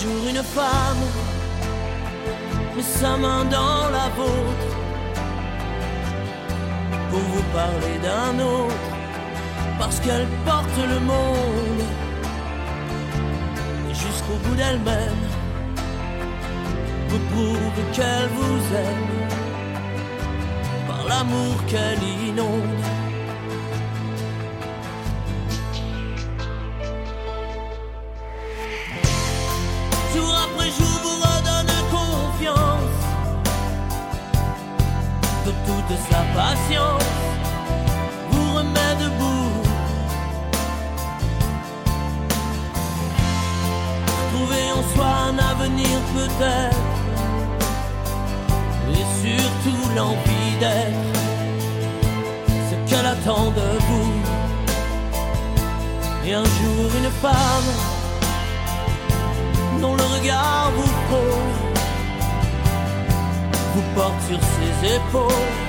jour une femme. Met sa main dans la vôtre. Pour vous parler d'un autre, parce qu'elle porte le monde jusqu'au bout d'elle-même. Vous prouve qu'elle vous aime. Par l'amour qu'elle inonde. De sa patience vous remet debout. Trouver en soi un avenir peut-être, et surtout l'envie d'être ce qu'elle attend de vous. Et un jour une femme dont le regard vous frôle vous porte sur ses épaules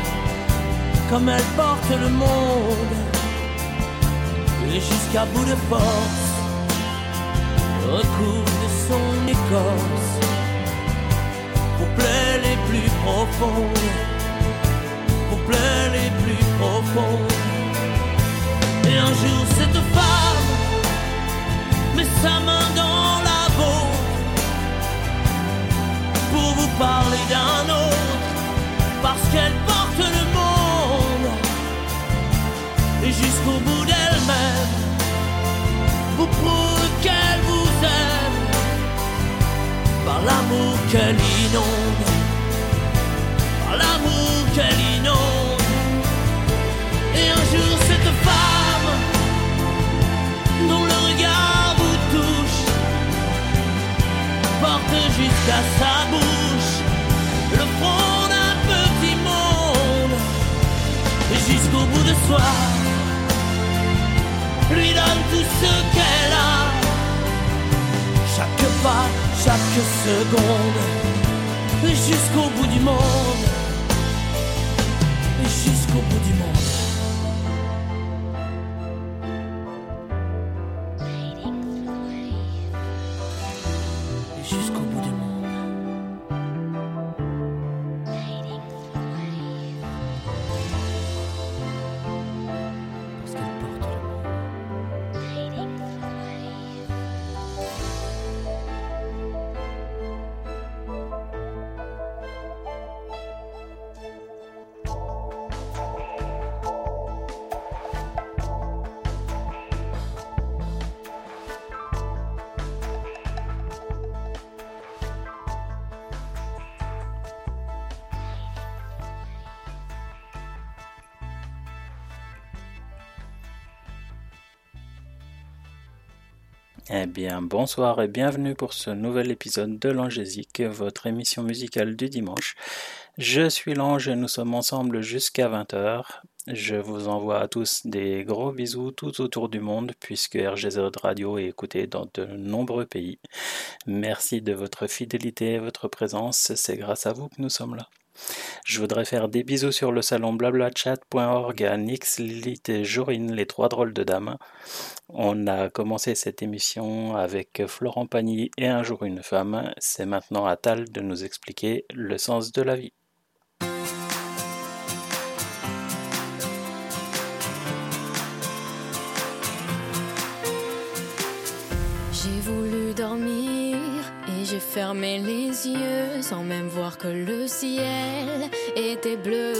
comme elle porte le monde. Et jusqu'à bout de force recouvre de son écorce. Pour plaies les plus profondes pour plaies les plus profondes et un jour cette femme met sa main dans la bouche pour vous parler d'un autre parce qu'elle porte. Jusqu'au bout d'elle-même. Vous prouve qu'elle vous aime par l'amour qu'elle inonde, par l'amour qu'elle inonde. Et un jour cette femme dont le regard vous touche porte jusqu'à sa bouche le front d'un petit monde. Et jusqu'au bout de soi lui donne tout ce qu'elle a. Chaque pas chaque seconde jusqu'au bout du monde. Jusqu'au bout du monde bien, bonsoir et bienvenue pour ce nouvel épisode de l'Angésique, votre émission musicale du dimanche. Je suis l'Ange et nous sommes ensemble jusqu'à 20h. Je vous envoie à tous des gros bisous tout autour du monde puisque RGZ Radio est écouté dans de nombreux pays. Merci de votre fidélité et votre présence, c'est grâce à vous que nous sommes là. Je voudrais faire des bisous sur le salon blablachat.org à Nix, Lilith et Jorine, les trois drôles de dames. On a commencé cette émission avec Florent Pagny et un jour une femme. C'est maintenant à Tal de nous expliquer le sens de la vie. Dormir et j'ai fermé les yeux sans même voir que le ciel était bleu.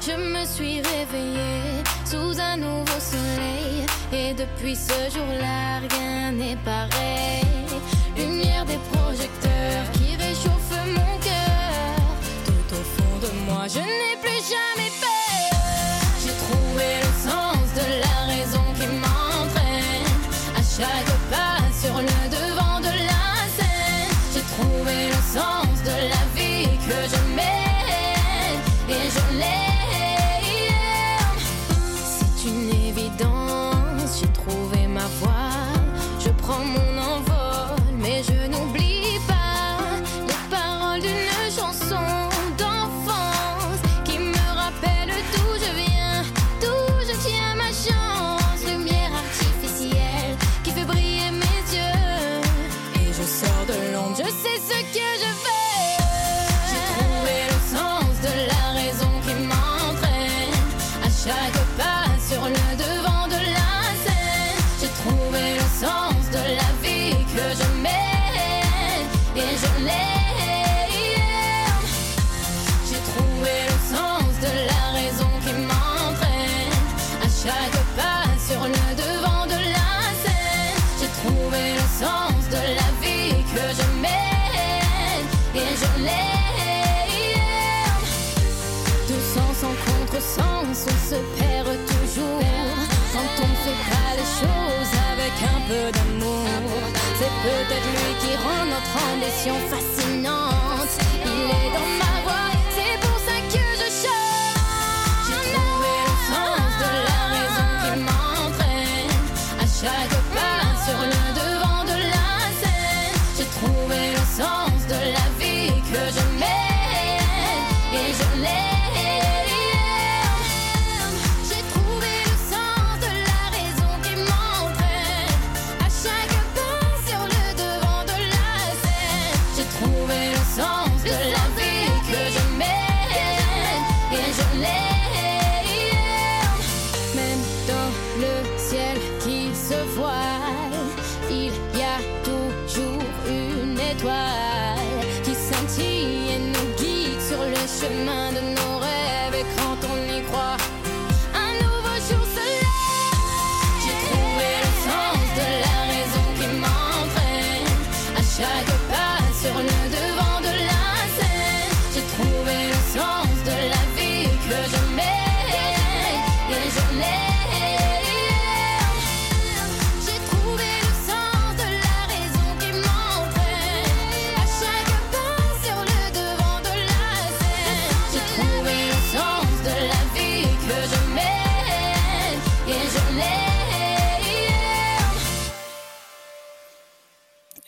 Je me suis réveillée sous un nouveau soleil et depuis ce jour-là rien n'est pareil. Lumière des projecteurs qui réchauffe mon cœur. Tout au fond de moi, je n'ai plus jamais peur. J'ai trouvé le sens de la raison qui m'entraîne à chaque peu d'amour. C'est peut-être lui qui rend notre ambition fascinante.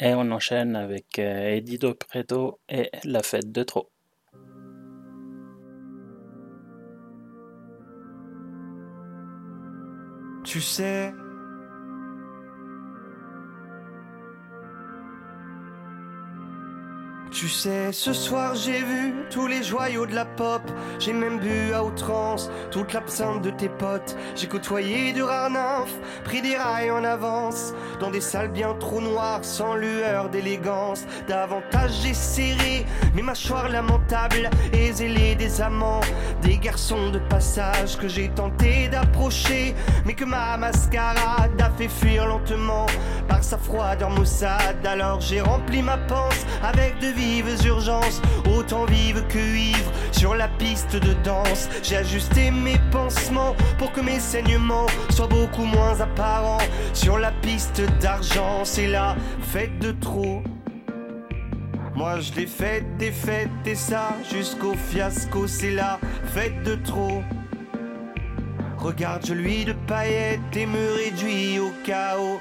Et on enchaîne avec euh, Eddie Preto et La fête de trop. Tu sais, Tu sais, ce soir j'ai vu tous les joyaux de la pop. J'ai même bu à outrance toute l'absinthe de tes potes. J'ai côtoyé du rares nymphes, pris des rails en avance. Dans des salles bien trop noires, sans lueur d'élégance. Davantage j'ai serré mes mâchoires lamentables et zélé des amants. Des garçons de passage que j'ai tenté d'approcher. Mais que ma mascarade a fait fuir lentement par sa froideur maussade. Alors j'ai rempli ma panse avec de vives urgences, autant vives que ivres sur la piste de danse. J'ai ajusté mes pansements pour que mes saignements soient beaucoup moins apparents sur la piste d'argent. C'est la fête de trop. Moi je l'ai faite des fêtes et ça jusqu'au fiasco, c'est la fête de trop. Regarde, je lui de paillettes et me réduis au chaos.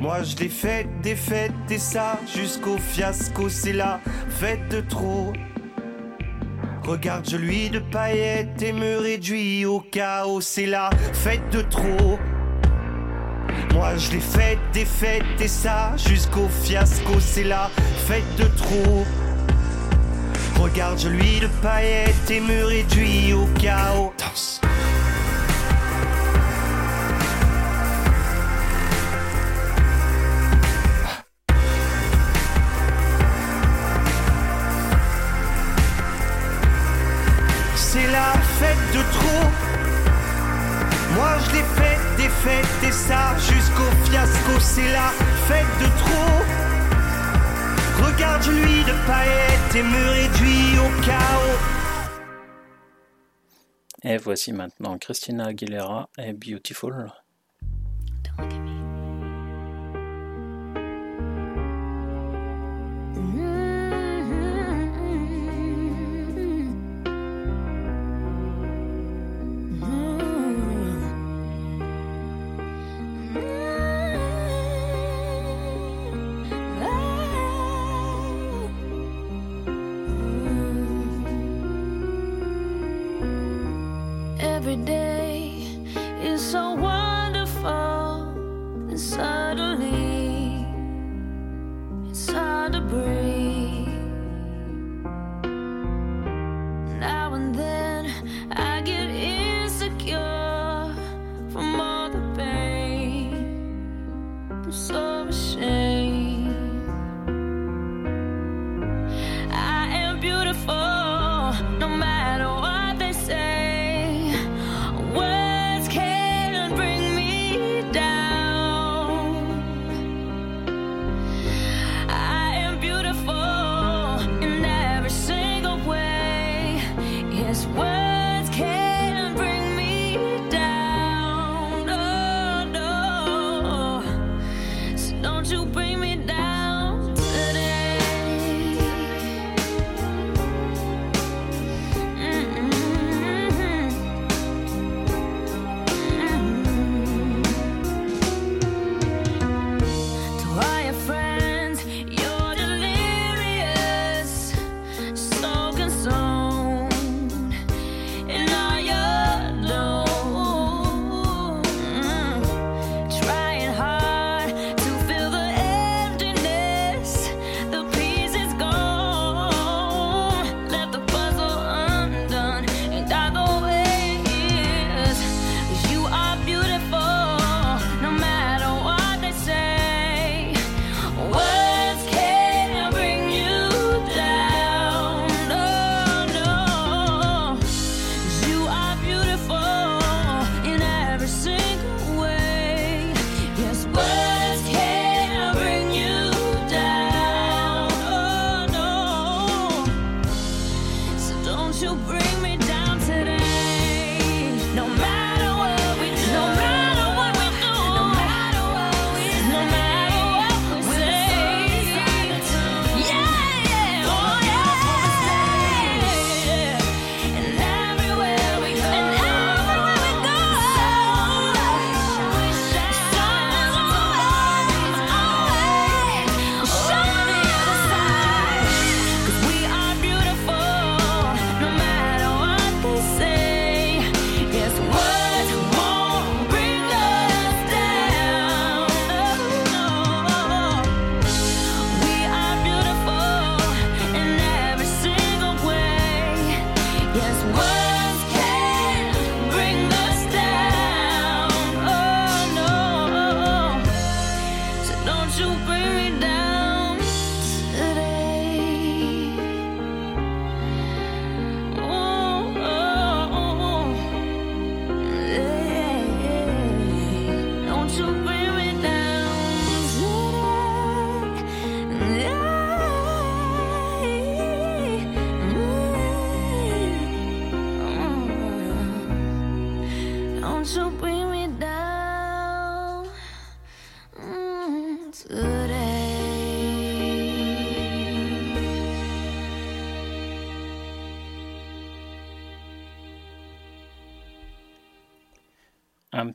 Moi je l'ai fait des fêtes et ça jusqu'au fiasco, c'est la fête de trop. Regarde, je lui de paillettes et me réduis au chaos, c'est la fête de trop. Moi je l'ai fait des fêtes et ça jusqu'au fiasco, c'est la fête de trop. Regarde, je lui de paillettes et me réduis au chaos. De trop. Moi je l'ai fait des fêtes et ça jusqu'au fiasco, c'est la fête de trop. Regarde lui de paillettes et me réduit au chaos. Et voici maintenant Christina Aguilera et Beautiful.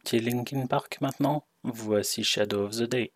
Petit Linkin Park maintenant? Voici Shadow of the Day.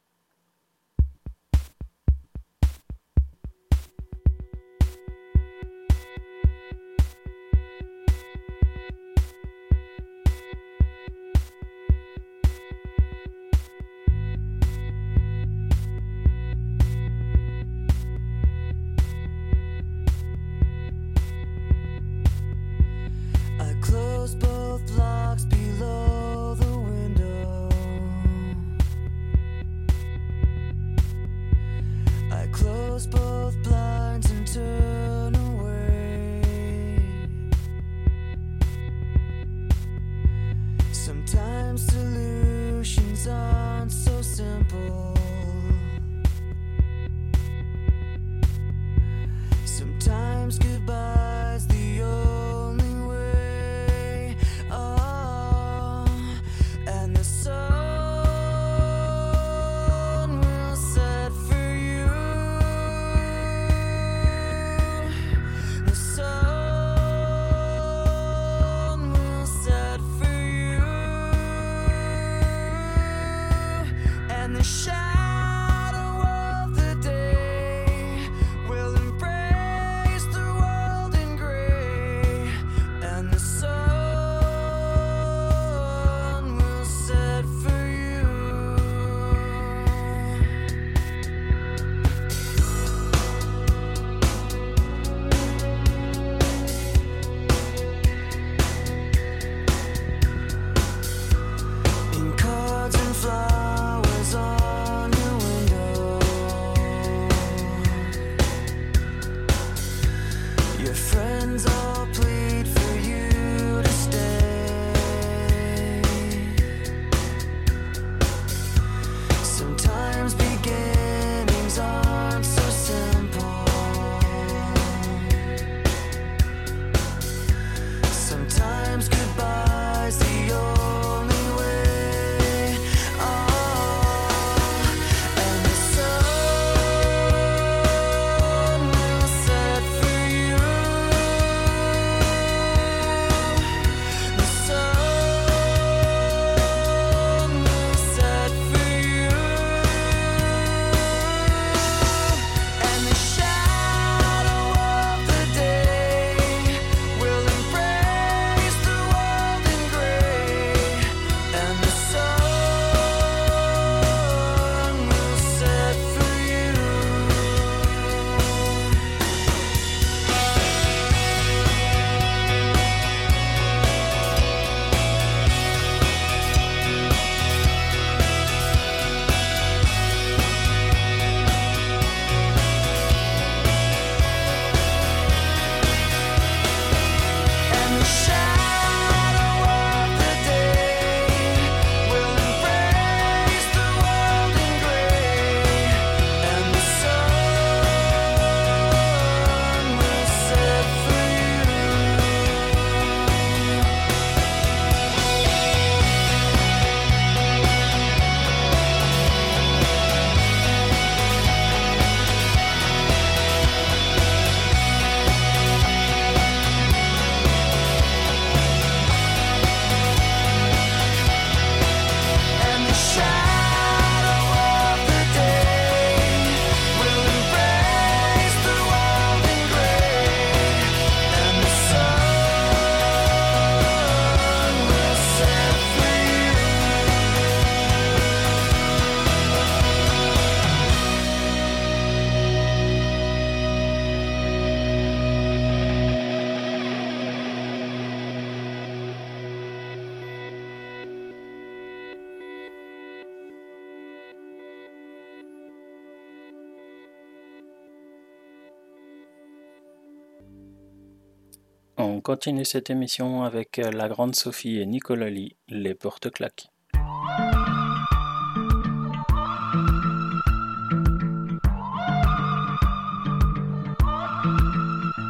Continue cette émission avec la grande Sophie et Nicolas Lee, les porte claques.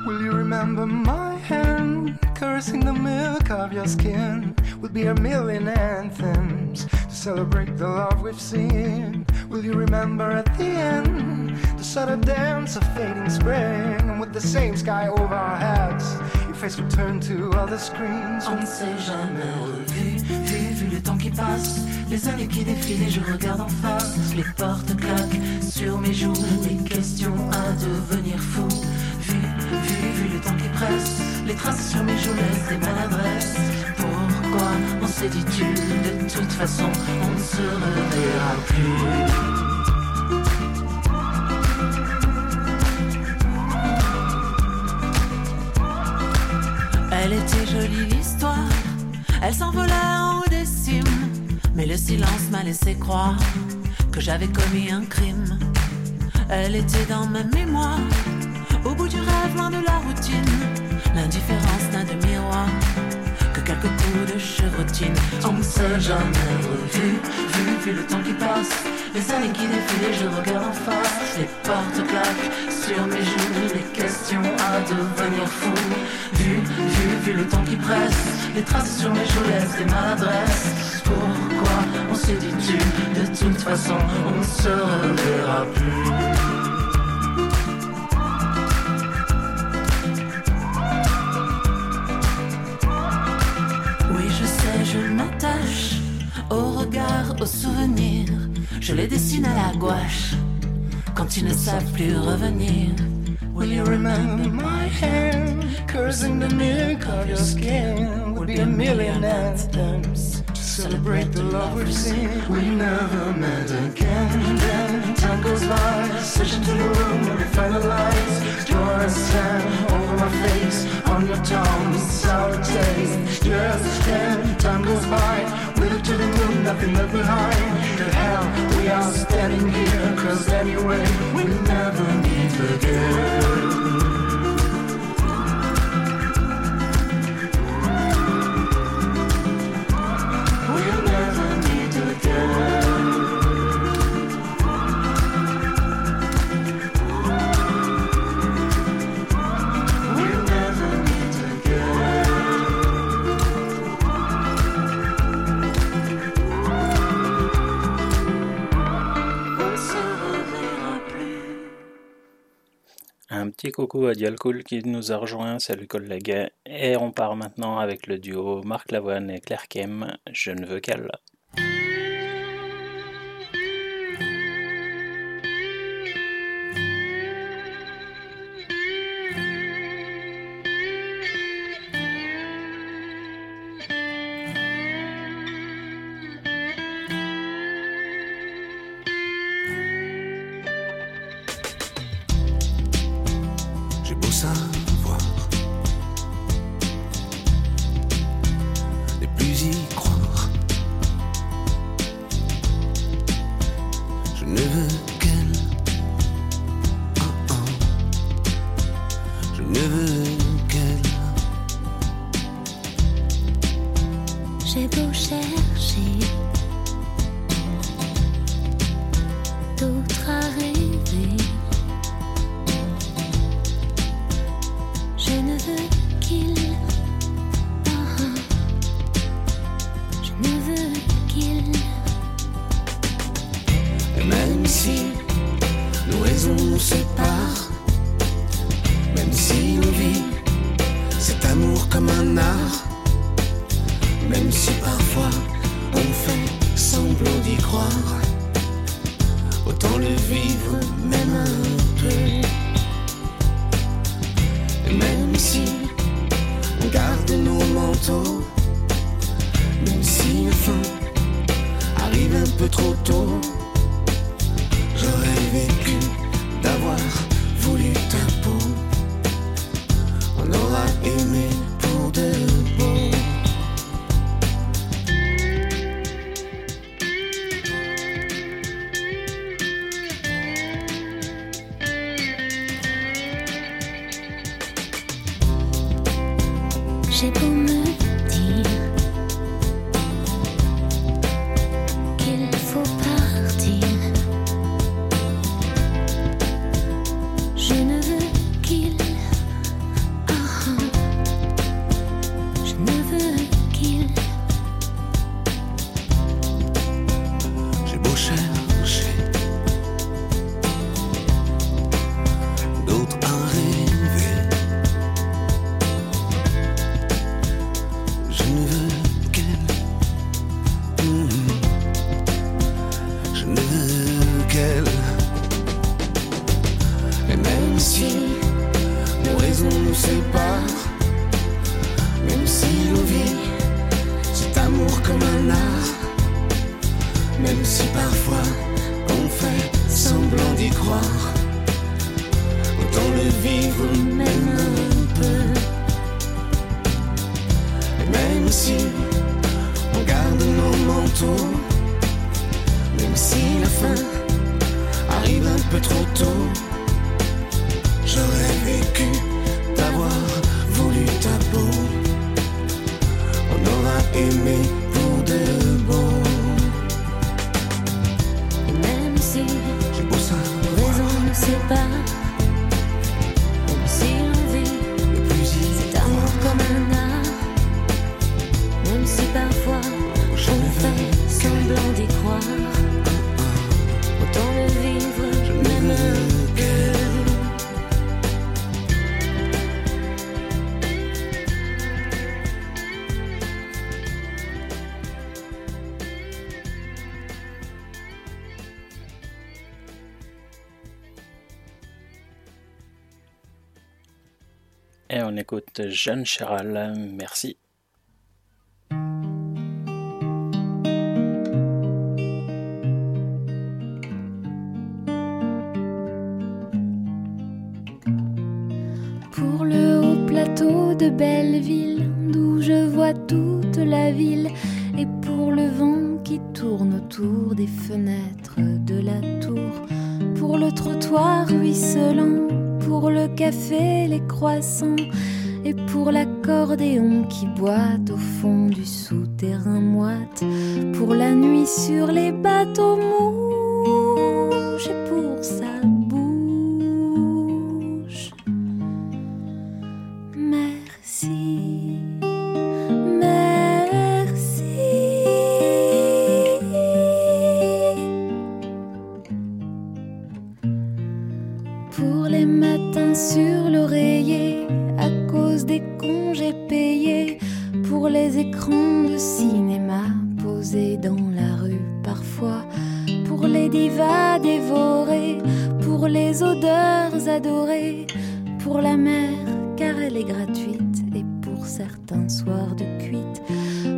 Will you remember my hand caressing the milk of your skin? Will be a million anthems to celebrate the love we've seen. Will you remember at the end the sudden dance of fading spring? And with the same sky over our heads, On ne s'est jamais revu, vu, vu le temps qui passe, les années qui défilent et je regarde en face, les portes claquent sur mes joues, les questions à devenir fou, vu, vu, vu le temps qui presse, les traces sur mes joues laissent des maladresses. Pourquoi on s'est dit tu De toute façon, on ne se reverra plus? Elle était jolie l'histoire, elle s'envolait en haut des mais le silence m'a laissé croire que j'avais commis un crime. Elle était dans ma mémoire, au bout du rêve, loin de la routine. L'indifférence n'a de miroir que quelques coups de chevrotine. On ne s'est jamais revu, vu, vu le temps qui passe, les années qui défilent je regarde en face. Les portes claquent sur mes joues, les questions à devenir fou. Vu, vu, vu le temps qui presse, les traces sur mes joues laissent des maladresses. Pourquoi on s'est dit tu De toute façon, on ne se reverra plus? Oui, je sais, je m'attache au regard, au souvenir. Je les dessine à la gouache quand ils ne savent plus revenir. Will you remember my hand caressing the milk of your skin? Would be a million anthems celebrate the love we've seen. We never met again. Then time goes by, search into the room and we find the lights. A sand over my face, on your tongue, sour taste. Yes, then time goes by. We look to the moon, nothing left behind. To hell, we are standing here, cause anyway, we'll never meet again. Coucou à Dialcool qui nous a rejoint, salut collègue. Et on part maintenant avec le duo Marc Lavoine et Claire Kem, Je ne veux qu'elle. cette Jeanne Chéral. Merci. odeurs adorées pour la mer car elle est gratuite et pour certains soirs de cuite.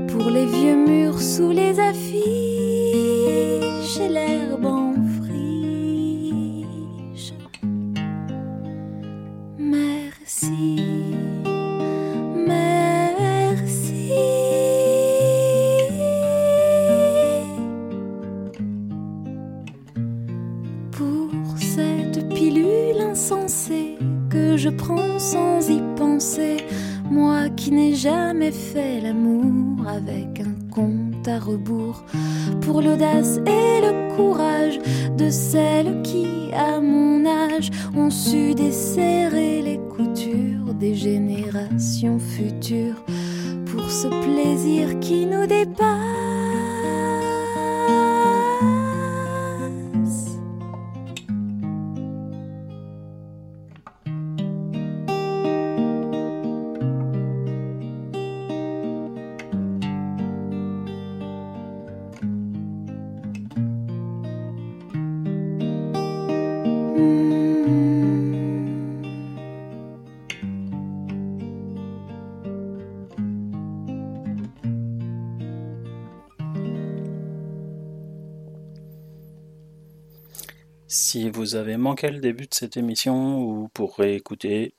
Pour les vieux murs sous les affiches vous avez manqué le début de cette émission ou pour réécouter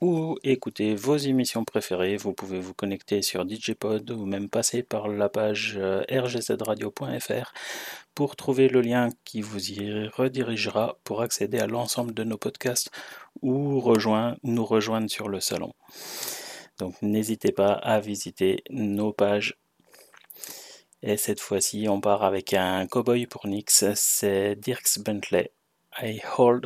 ou écouter vos émissions préférées, vous pouvez vous connecter sur DJPod ou même passer par la page euh, rgzradio.fr pour trouver le lien qui vous y redirigera pour accéder à l'ensemble de nos podcasts ou rejoindre, nous rejoindre sur le salon. Donc n'hésitez pas à visiter nos pages et cette fois-ci, on part avec un cowboy pour Nix, c'est Dirks Bentley. I hold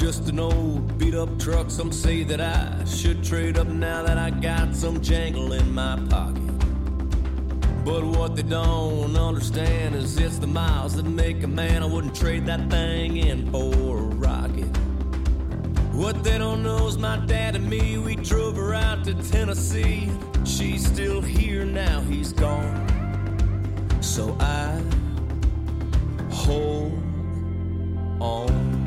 just an old beat up truck. Some say that I should trade up now that I got some jangle in my pocket. But what they don't understand is it's the miles that make a man. I wouldn't trade that thing in for a rocket. What they don't know is my dad and me, we drove her out to Tennessee. She's still here now, he's gone. So I hold on.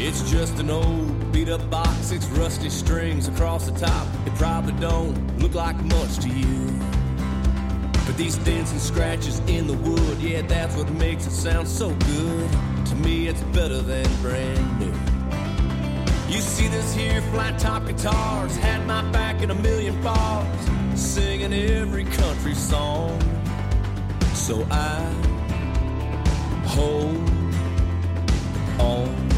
It's just an old beat up box, six rusty strings across the top. It probably don't look like much to you. But these dents and scratches in the wood, yeah, that's what makes it sound so good. To me, it's better than brand new. You see this here flat top guitars, had my back in a million bars, singing every country song. So I hold on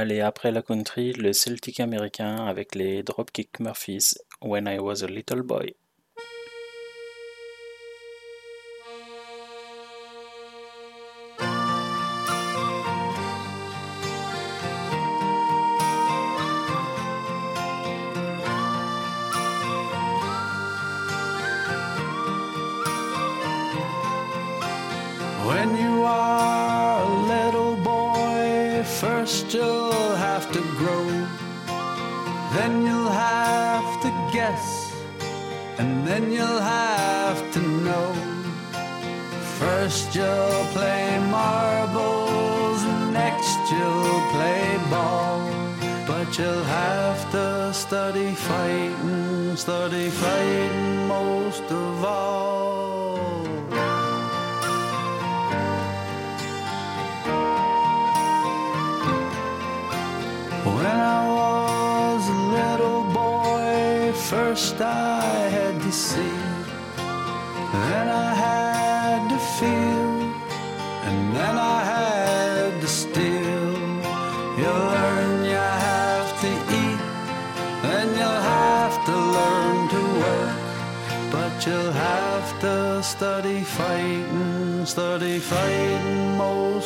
Allez, après la country, le Celtic américain avec les Dropkick Murphys, When I Was a Little Boy. what they fight most of all. When I was a little boy, first I had to see, then I had. Yesterday fighting more.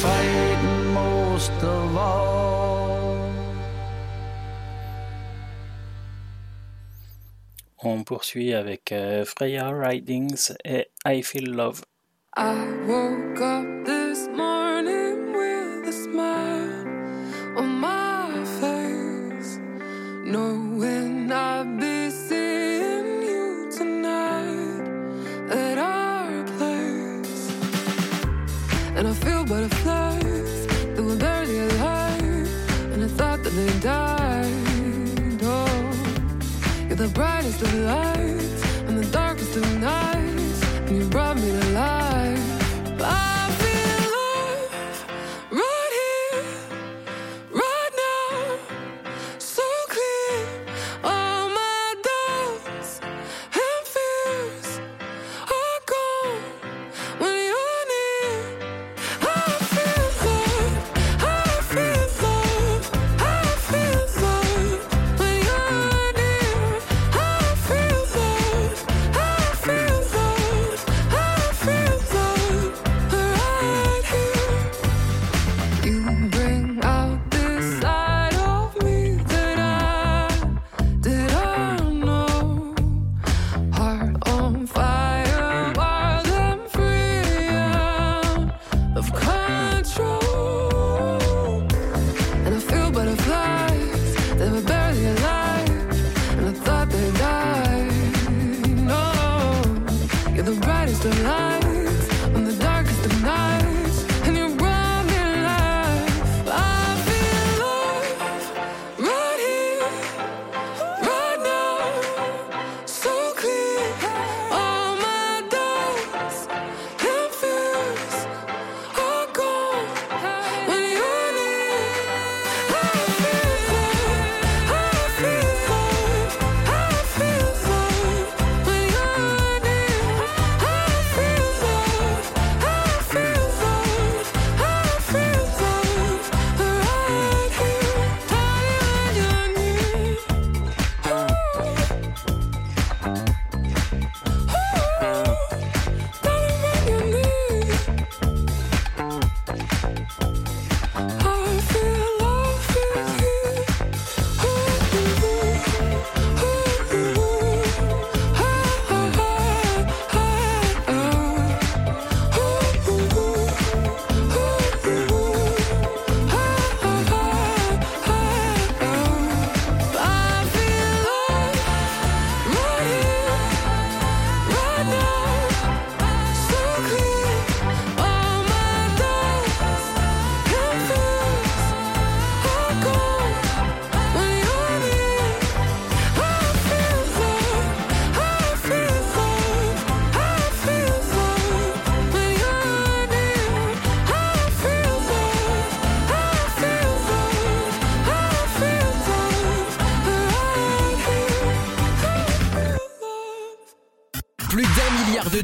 fighting most of all. On poursuit avec euh, Freya Ridings et I Feel Love. I woke up this morning with a smile on my face, knowing I'd be seeing you tonight at our place, and I feel butterfly. the brightest of light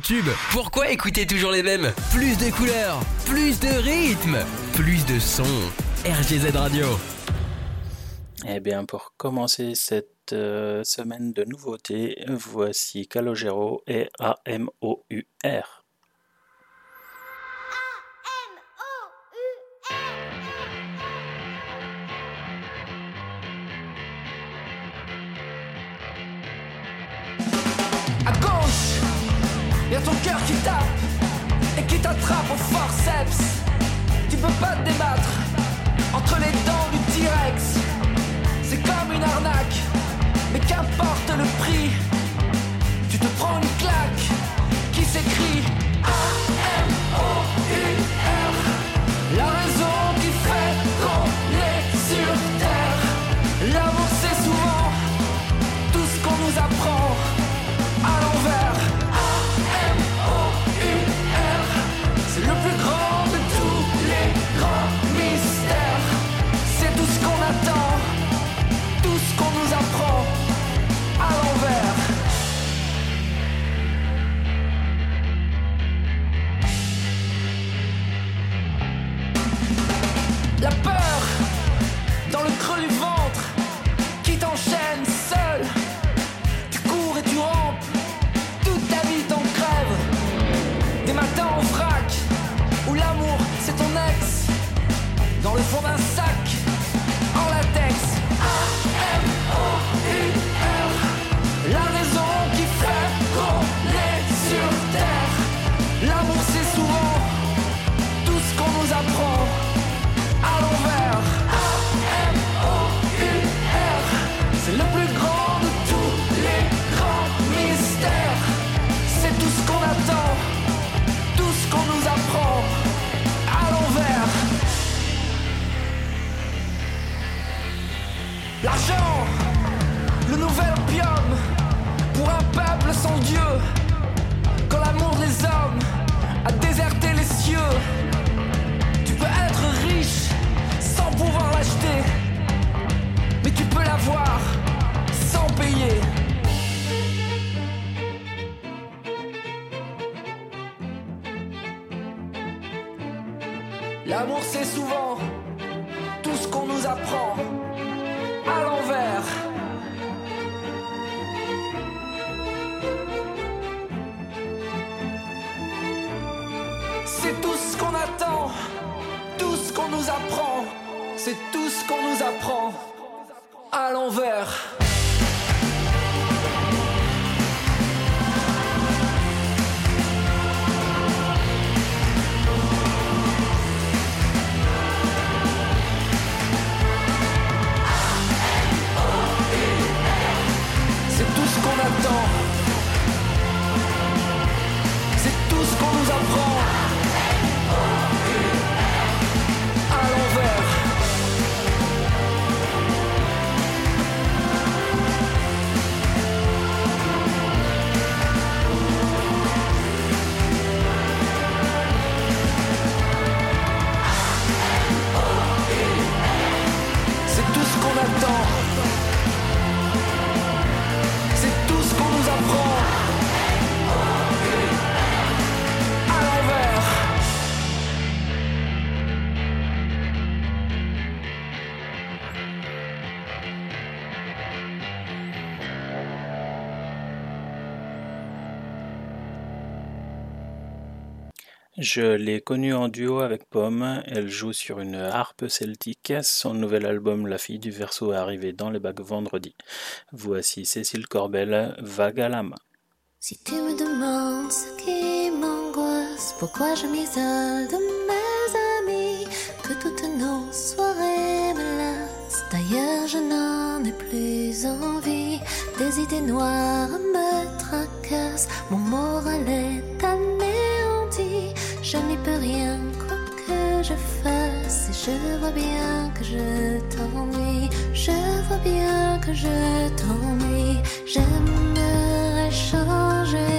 tubes. Pourquoi écouter toujours les mêmes? Plus de couleurs, plus de rythmes, plus de sons. RGZ Radio. Eh bien, pour commencer cette euh, semaine de nouveautés, voici Calogero et A-M-O-U-R. À gauche, y a ton cœur qui tape et qui t'attrape au forceps. Tu peux pas te débattre entre les dents du T-Rex. C'est comme une arnaque, mais qu'importe le prix. Tu te prends une claque qui s'écrit A-M-O-U-R. Dans le fond Le nouvel opium pour un peuple sans Dieu. Quand l'amour des hommes a déserté les cieux. Tu peux être riche sans pouvoir l'acheter, mais tu peux l'avoir sans payer. L'amour c'est souvent tout ce qu'on nous apprend c'est tout ce qu'on nous apprend à l'envers. Je l'ai connue en duo avec Pomme. Elle joue sur une harpe celtique. Son nouvel album La fille du verso est arrivé dans les bacs vendredi. Voici Cécile Corbel, Vague à la main. Si tu me demandes ce qui m'angoisse, pourquoi je m'isole de mes amis, que toutes nos soirées me lassent. D'ailleurs, je n'en ai plus envie. Des idées noires me tracassent, mon moral est Je n'y peux rien, quoi que je fasse. Et je vois bien que je t'ennuie. Je vois bien que je t'ennuie. J'aimerais changer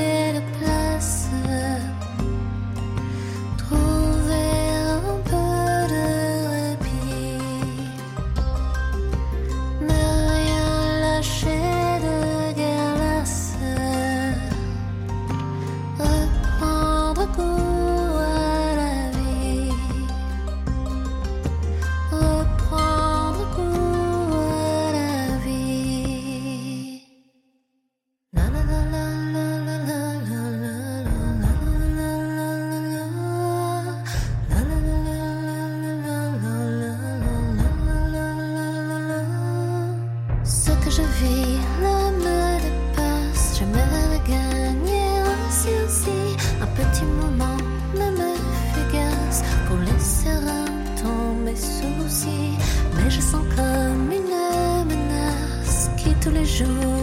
jour.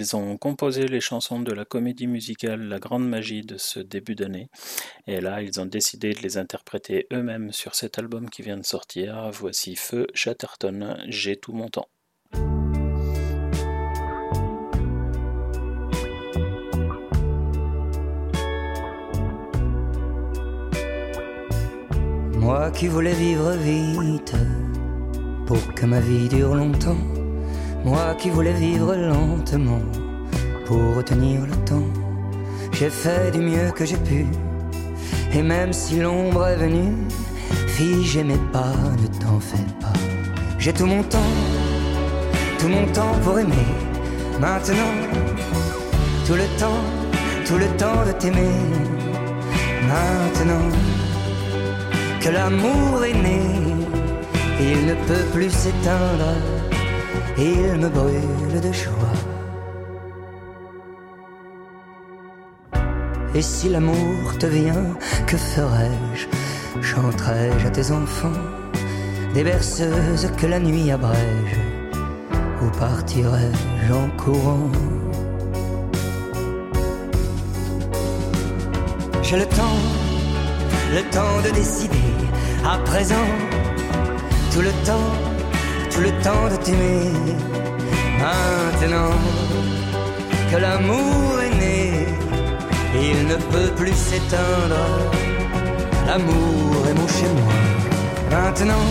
Ils ont composé les chansons de la comédie musicale La Grande Magie de ce début d'année. Et là, ils ont décidé de les interpréter eux-mêmes sur cet album qui vient de sortir. Voici Feu Chatterton, J'ai tout mon temps. Moi qui voulais vivre vite pour que ma vie dure longtemps. Moi qui voulais vivre lentement pour retenir le temps. J'ai fait du mieux que j'ai pu. Et même si l'ombre est venue, fille, j'aimais pas, ne t'en fais pas. J'ai tout mon temps, tout mon temps pour aimer. Maintenant, tout le temps, tout le temps de t'aimer. Maintenant que l'amour est né, il ne peut plus s'éteindre, il me brûle de joie. Et si l'amour te vient, que ferais-je? Chanterai-je à tes enfants? Des berceuses que la nuit abrège? Ou partirai-je en courant? J'ai le temps, le temps de décider à présent. Tout le temps, tout le temps de t'aimer. Maintenant que l'amour est né, il ne peut plus s'éteindre. L'amour est mon chez moi. Maintenant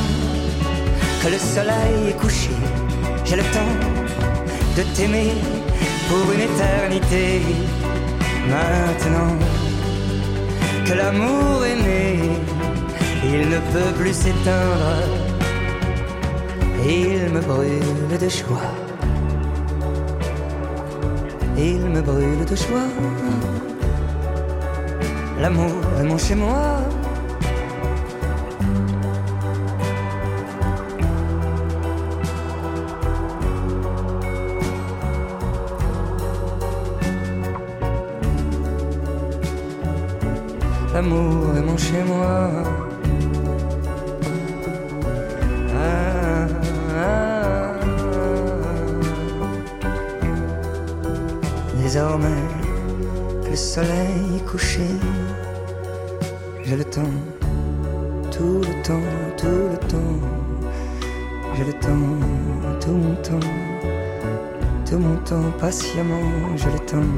que le soleil est couché, j'ai le temps de t'aimer pour une éternité. Maintenant que l'amour est né, il ne peut plus s'éteindre. Il me brûle de joie. Il me brûle de joie. L'amour est mon chez moi. L'amour est mon chez moi. Soleil couché, j'ai le temps, tout le temps, tout le temps. J'ai le temps, tout mon temps, tout mon temps, patiemment, j'ai le temps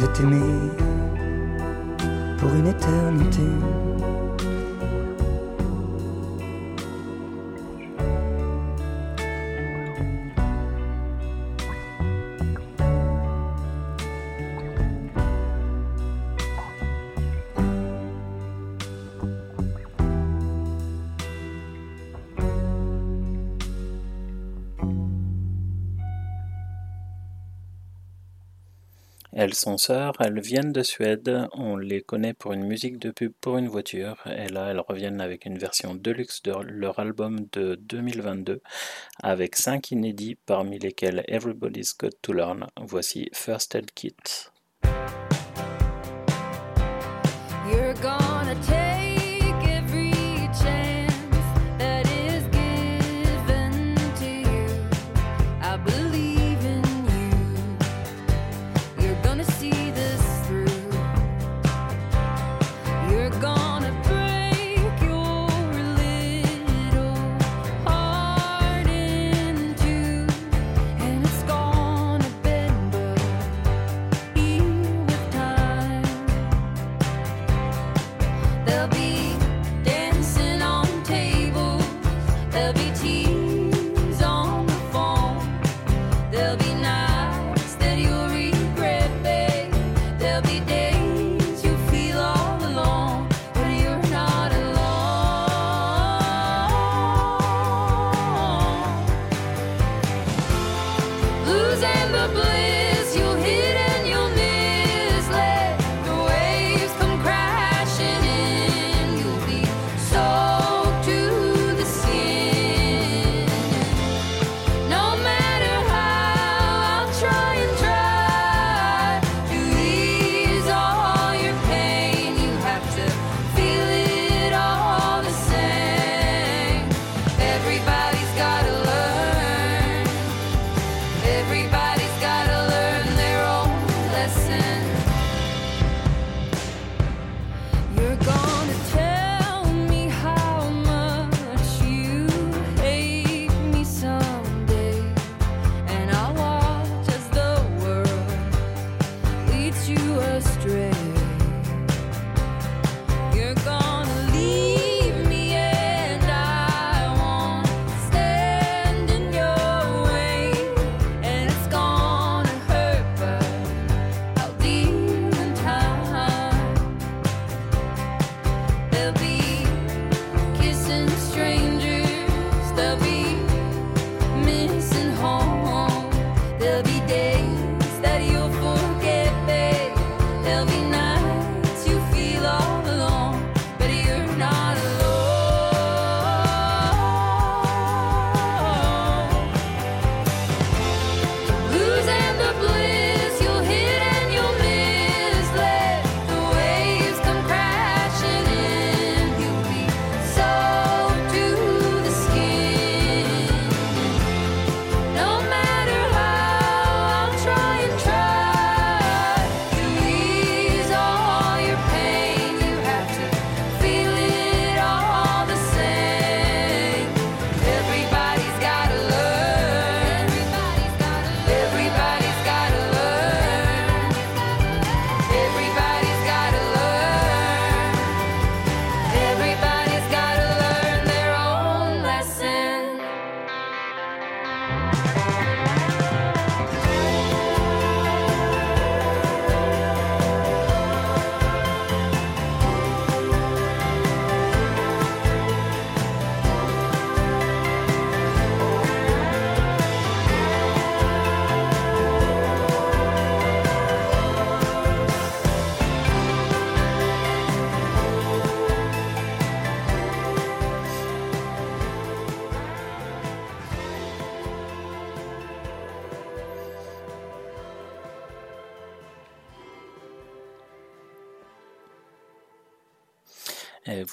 de t'aimer pour une éternité. Elles viennent de Suède, on les connaît pour une musique de pub pour une voiture, et là elles reviennent avec une version deluxe de leur album de 2022, avec 5 inédits parmi lesquels Everybody's Got to Learn. Voici First Aid Kit.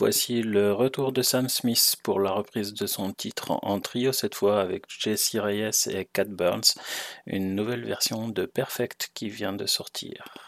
Voici le retour de Sam Smith pour la reprise de son titre en trio cette fois avec Jesse Reyes et Cat Burns, une nouvelle version de Perfect qui vient de sortir.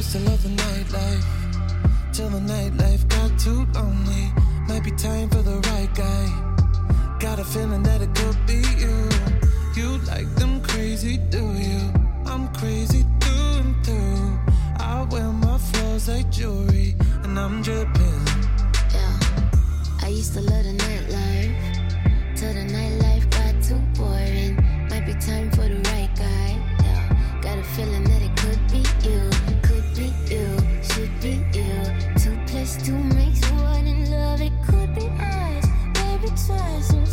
Used to love the nightlife, till the nightlife got too lonely. Might be time for the right guy. Got a feeling that it could be you. You like them crazy, do you? I'm crazy through and through. I wear my flaws like jewelry, and I'm dripping. Yeah, I used to love the nightlife. Till the nightlife got too boring. Might be time for the right guy. Yeah, got a feeling that it could be you. Be you, should be you. Two plus two makes one in love. It could be us. Baby, try some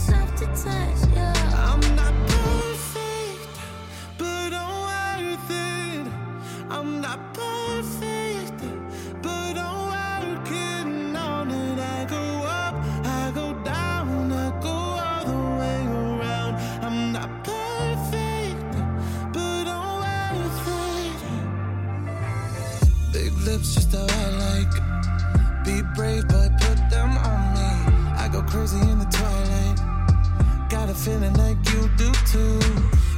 feeling like you do too.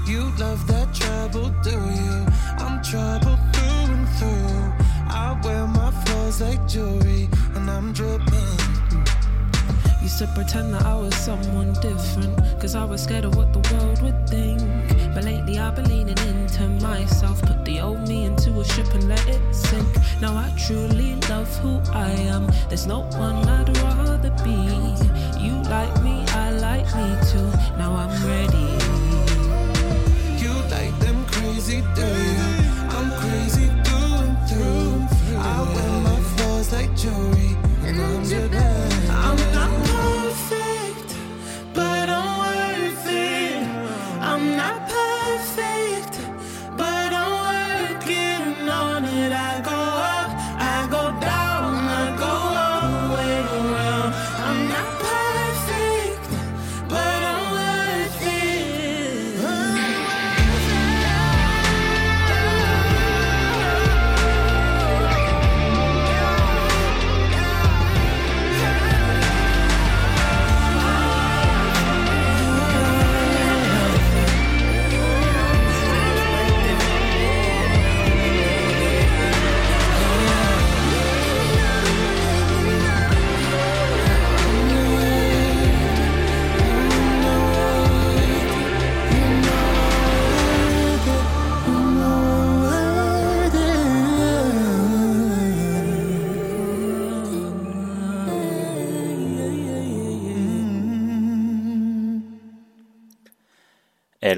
You love that trouble, do you? I'm troubled through and through. I wear my flaws like jewelry, and I'm dripping. Used to pretend that I was someone different. Cause I was scared of what the world would think. But lately I've been leaning into myself. Put the old me into a ship and let it sink. Now I truly love who I am. There's no one I'd rather be. You like me, I like me too. Now I'm ready. You like them crazy, do you? I'm crazy through and through. I wear my flaws like jewelry, and I'm dripping. I'm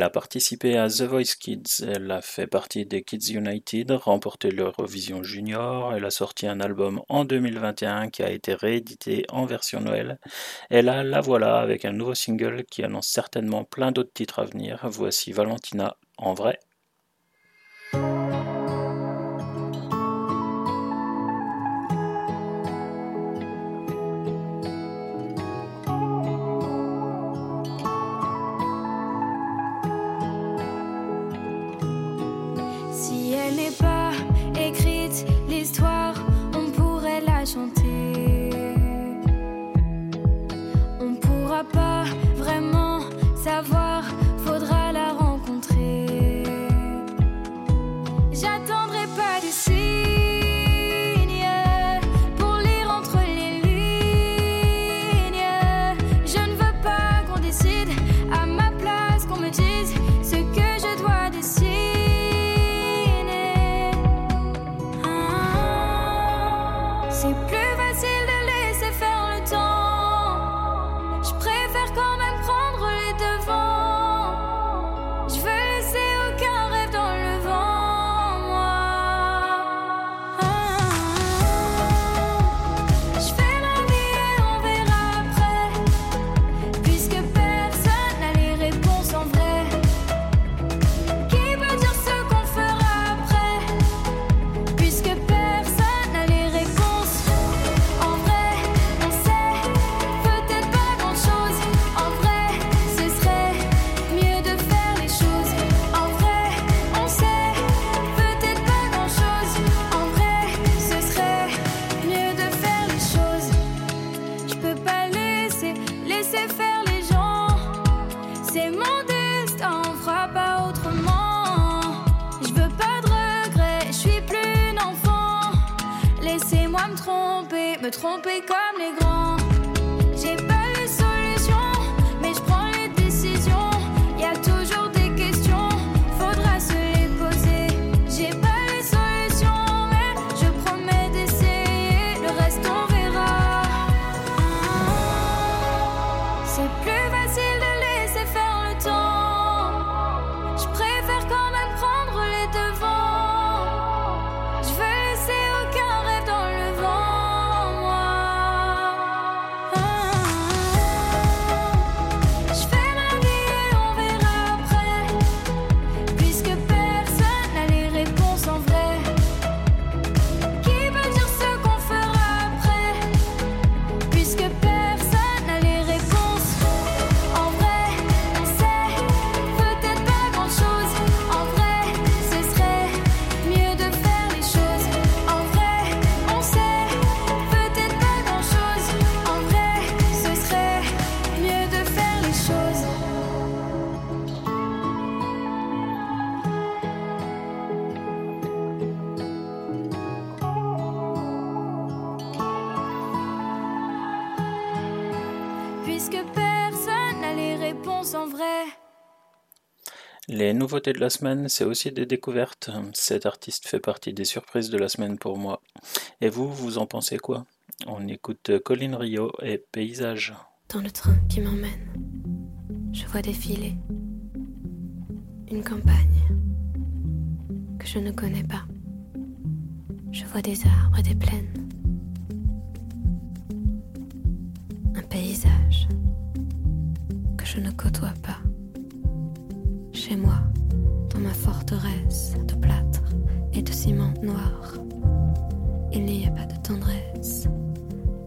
Elle a participé à The Voice Kids, elle a fait partie des Kids United, remporté l'Eurovision Junior, elle a sorti un album en 2021 qui a été réédité en version Noël. Et là, la voilà avec un nouveau single qui annonce certainement plein d'autres titres à venir. Voici Valentina en vrai. Chanter. Les nouveautés de la semaine, c'est aussi des découvertes. Cet artiste fait partie des surprises de la semaine pour moi. Et vous, vous en pensez quoi? On écoute Colin Rio et Paysage. Dans le train qui m'emmène, je vois défiler une campagne que je ne connais pas. Je vois des arbres et des plaines. Un paysage que je ne côtoie pas. Chez moi, dans ma forteresse de plâtre et de ciment noir, il n'y a pas de tendresse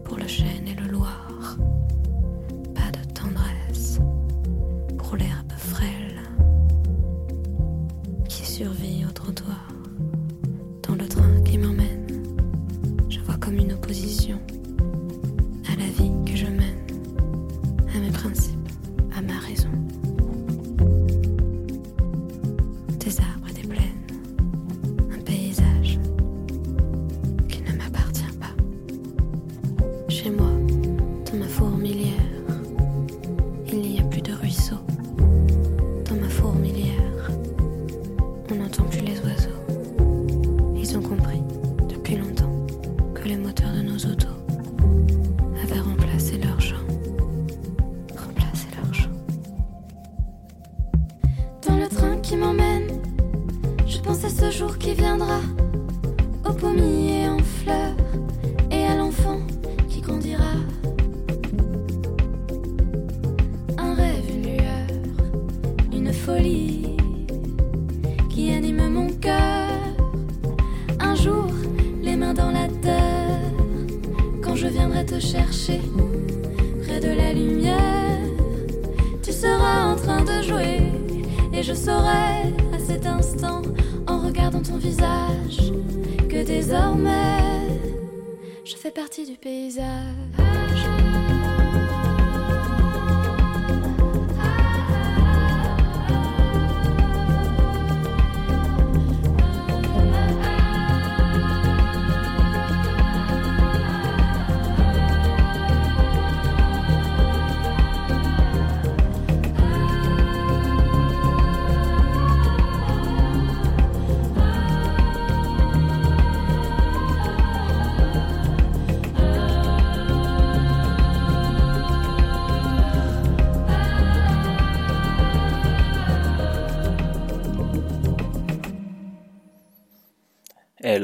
pour le chêne et le loir. Pas de tendresse pour l'herbe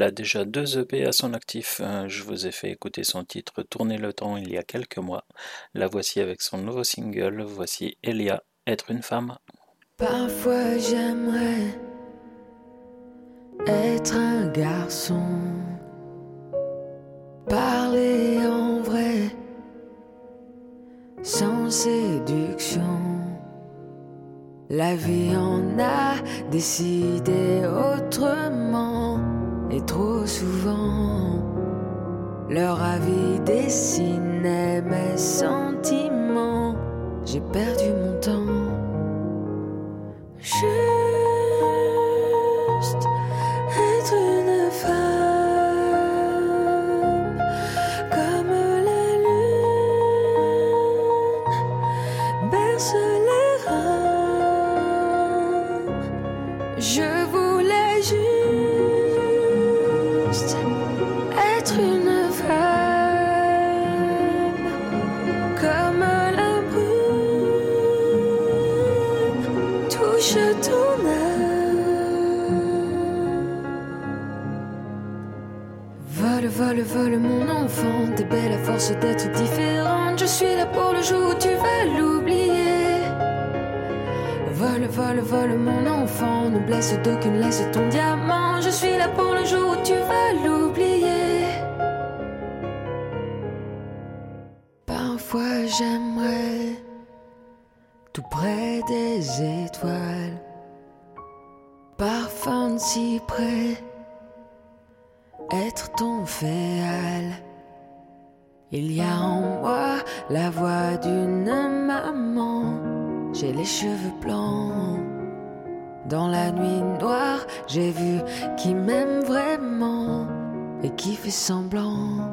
Elle a déjà deux EP à son actif. Euh, Je vous ai fait écouter son titre Tourner le temps il y a quelques mois. La voici avec son nouveau single. Voici Elia, être une femme. Parfois j'aimerais être un garçon, parler en vrai, sans séduction. La vie en a décidé autrement et trop souvent. Leur avis dessinait mes sentiments. J'ai perdu mon temps. D'être. Je suis là pour le jour où tu vas l'oublier. Vole, vole, vole mon enfant, ne blesse d'aucune laisse ton diamant. Je suis là pour le jour où tu vas l'oublier. Parfois j'aimerais, tout près des étoiles, parfum de cyprès, être ton féal. Il y a en moi la voix d'une maman. J'ai les cheveux blancs. Dans la nuit noire, j'ai vu qui m'aime vraiment et qui fait semblant.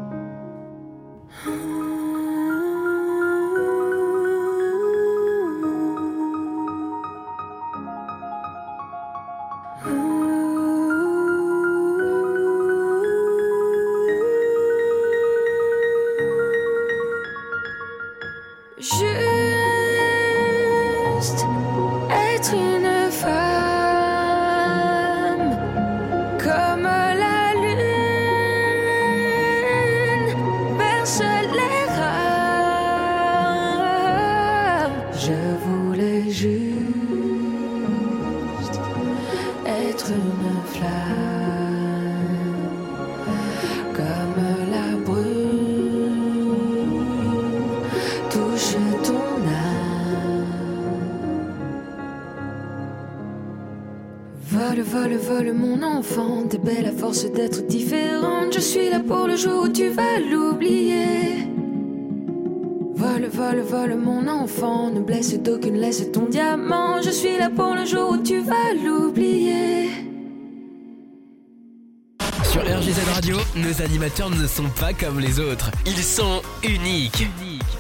Ne sont pas comme les autres. Ils sont uniques.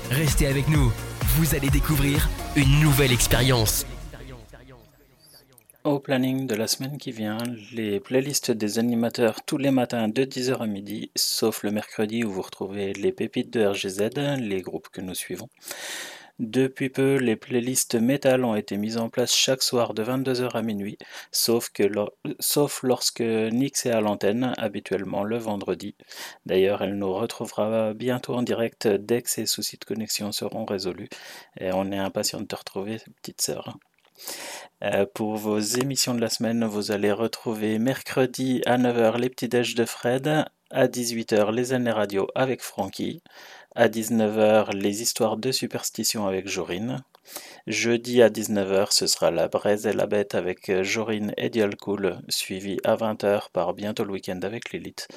Restez avec nous. Vous allez découvrir une nouvelle expérience. Au planning de la semaine qui vient, les playlists des animateurs tous les matins de 10h à midi, sauf le mercredi où vous retrouvez les pépites de RGZ, les groupes que nous suivons. Depuis peu, les playlists métal ont été mises en place chaque soir de 22h à minuit, sauf lorsque Nix est à l'antenne, habituellement le vendredi. D'ailleurs, elle nous retrouvera bientôt en direct dès que ses soucis de connexion seront résolus. Et on est impatient de te retrouver, petite sœur. Euh, pour vos émissions de la semaine, vous allez retrouver mercredi à 9h les petits déj de Fred, à 18h les années radio avec Francky, à 19h les histoires de superstition avec Jorine. Jeudi à 19h, ce sera la braise et la bête avec euh, Jorine et Dialcool, suivi à 20h par bientôt le week-end avec Lilith.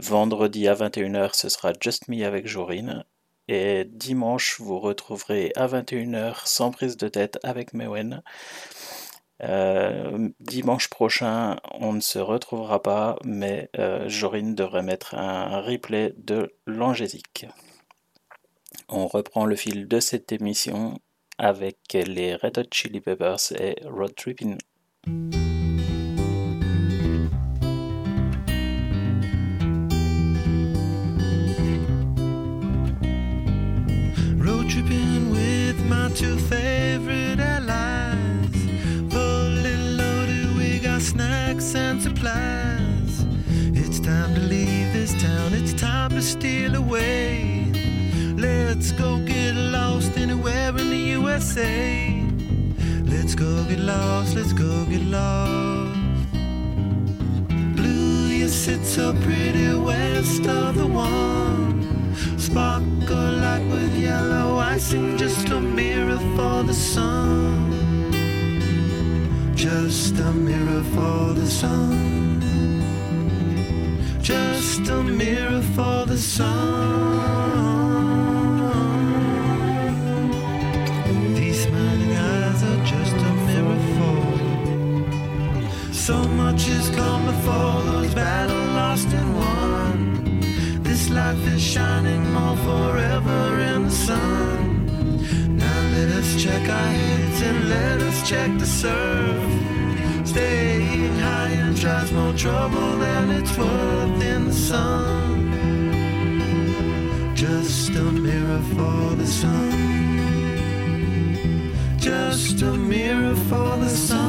Vendredi à 21h, ce sera Just Me avec Jorine. Et dimanche, vous retrouverez à 21h sans prise de tête avec Mewen. Euh, dimanche prochain, on ne se retrouvera pas, mais euh, Jorine devrait mettre un replay de l'angésique. On reprend le fil de cette émission avec les Red Hot Chili Peppers et Road Trippin'. Road tripping with my two favorite allies. Fully loaded, we got snacks and supplies. It's time to leave this town, it's time to steal away. Let's go get lost anywhere in the USA. Let's go get lost, let's go get lost. Blue, you sit so pretty west of the one. Sparkle like with yellow icing, just a mirror for the sun. Just a mirror for the sun. Just a mirror for the sun. So much has come before those battle lost and won. This life is shining more forever in the sun. Now let us check our heads and let us check the surf. Stay time drives more trouble than it's worth in the sun. Just a mirror for the sun. Just a mirror for the sun.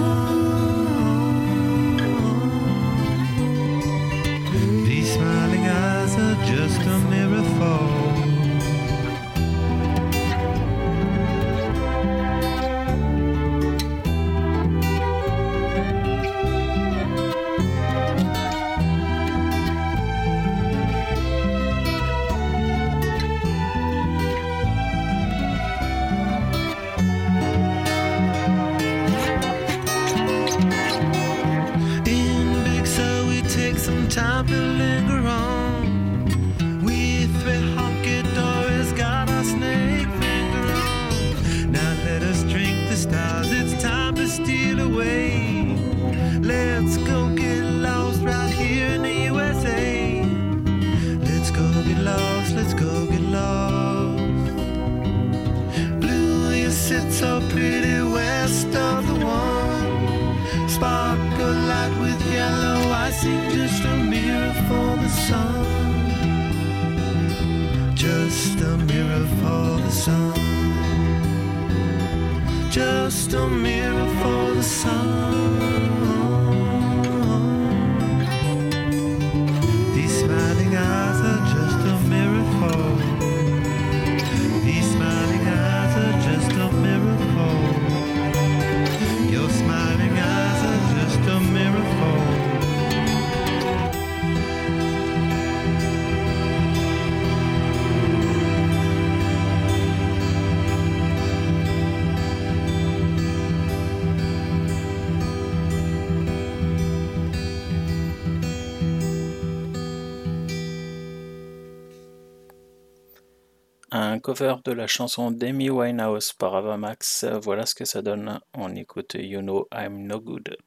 Cover de la chanson d'Amy Winehouse par Avamax, voilà ce que ça donne. On écoute You Know I'm No Good.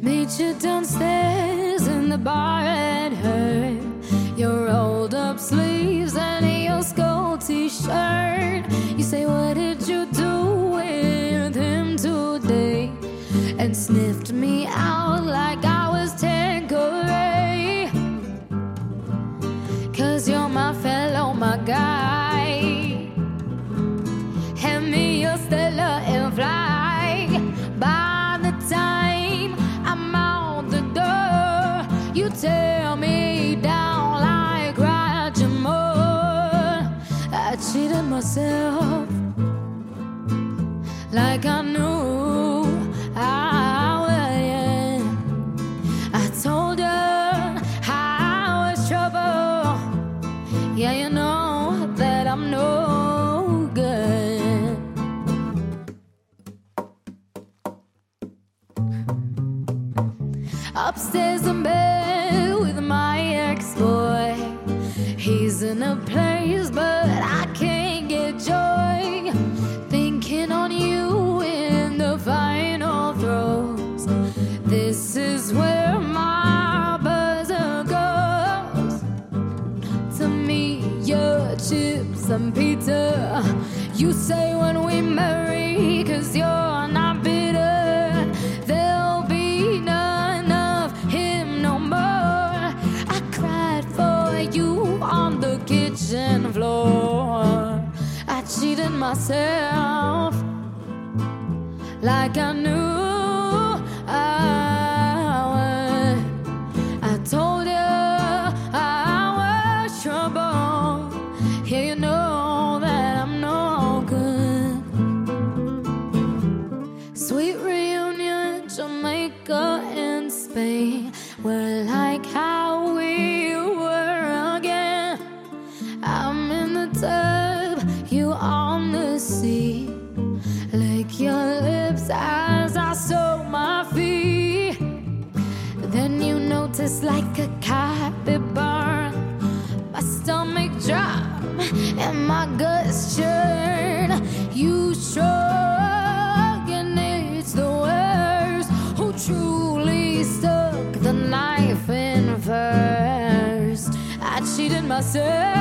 Meet you downstairs in the bar at her. Your rolled up sleeves and your skull t shirt. You say, What did And sniffed me out like I was Tanqueray. Cause you're my fellow, my guy. Hand me your Stella and fly. By the time I'm out the door, you tear me down like Roger Moore. I cheated myself like I knew Upstairs in bed with my ex boy. He's in a place, but I can't get joy. Thinking on you in the final throes. This is where my buzzer goes. To me, your chips and pizza. You say when we marry, cause you're myself like I knew answer.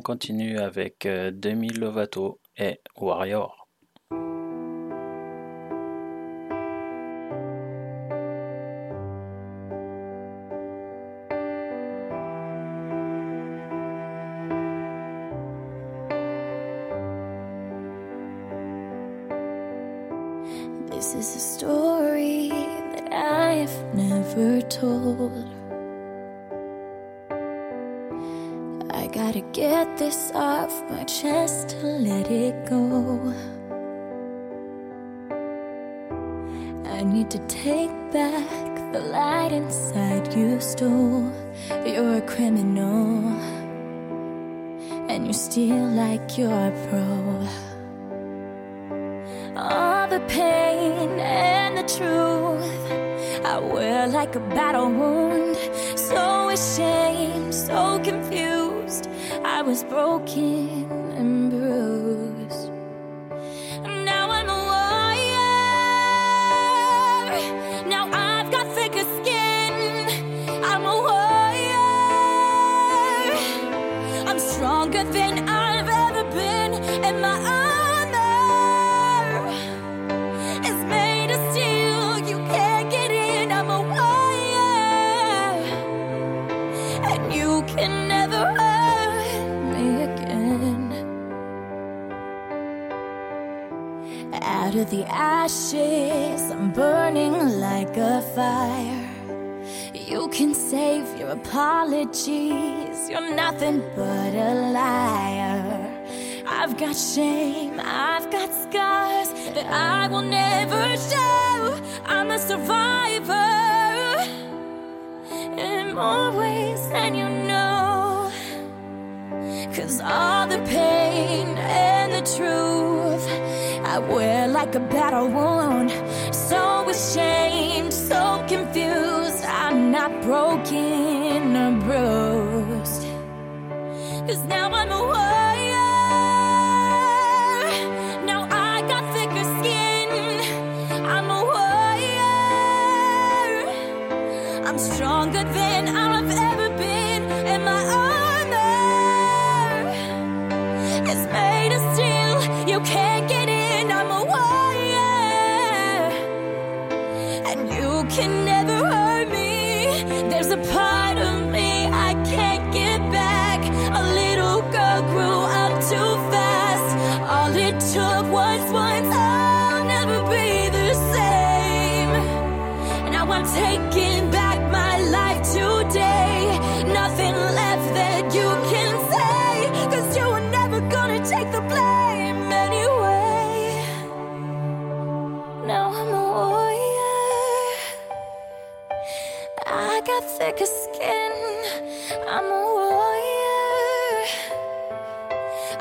On continue avec euh, Demi Lovato et Warrior. This is a story that I've never told. Gotta get this off my chest to let it go. I need to take back the light inside you stole. You're a criminal, and you steal like you're a pro. All the pain and the truth I wear like a battle wound. So ashamed, so confused. I was broken and bruised. Out of the ashes, I'm burning like a fire. You can save your apologies. You're nothing but a liar. I've got shame, I've got scars that I will never show. I'm a survivor in more ways than you know. Cause all the pain and the truth I wear like a battle wound. So ashamed, so confused. I'm not broken or bruised. Cause now I'm a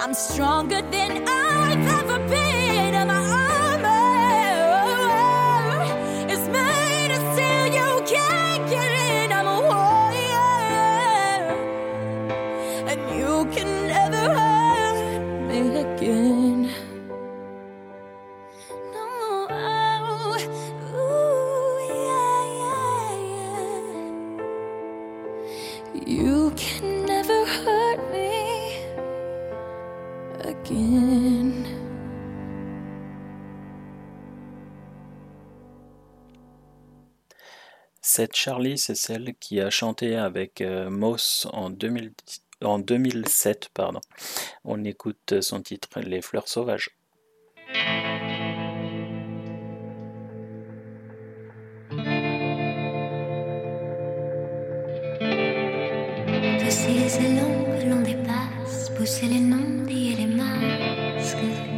I'm stronger than I've Cette Charlie, c'est celle qui a chanté avec euh, Moss en, 2000 en 2007. Pardon. On écoute son titre Les fleurs sauvages. Pousser ces langues, l'on dépasse, pousser les noms, et les masques.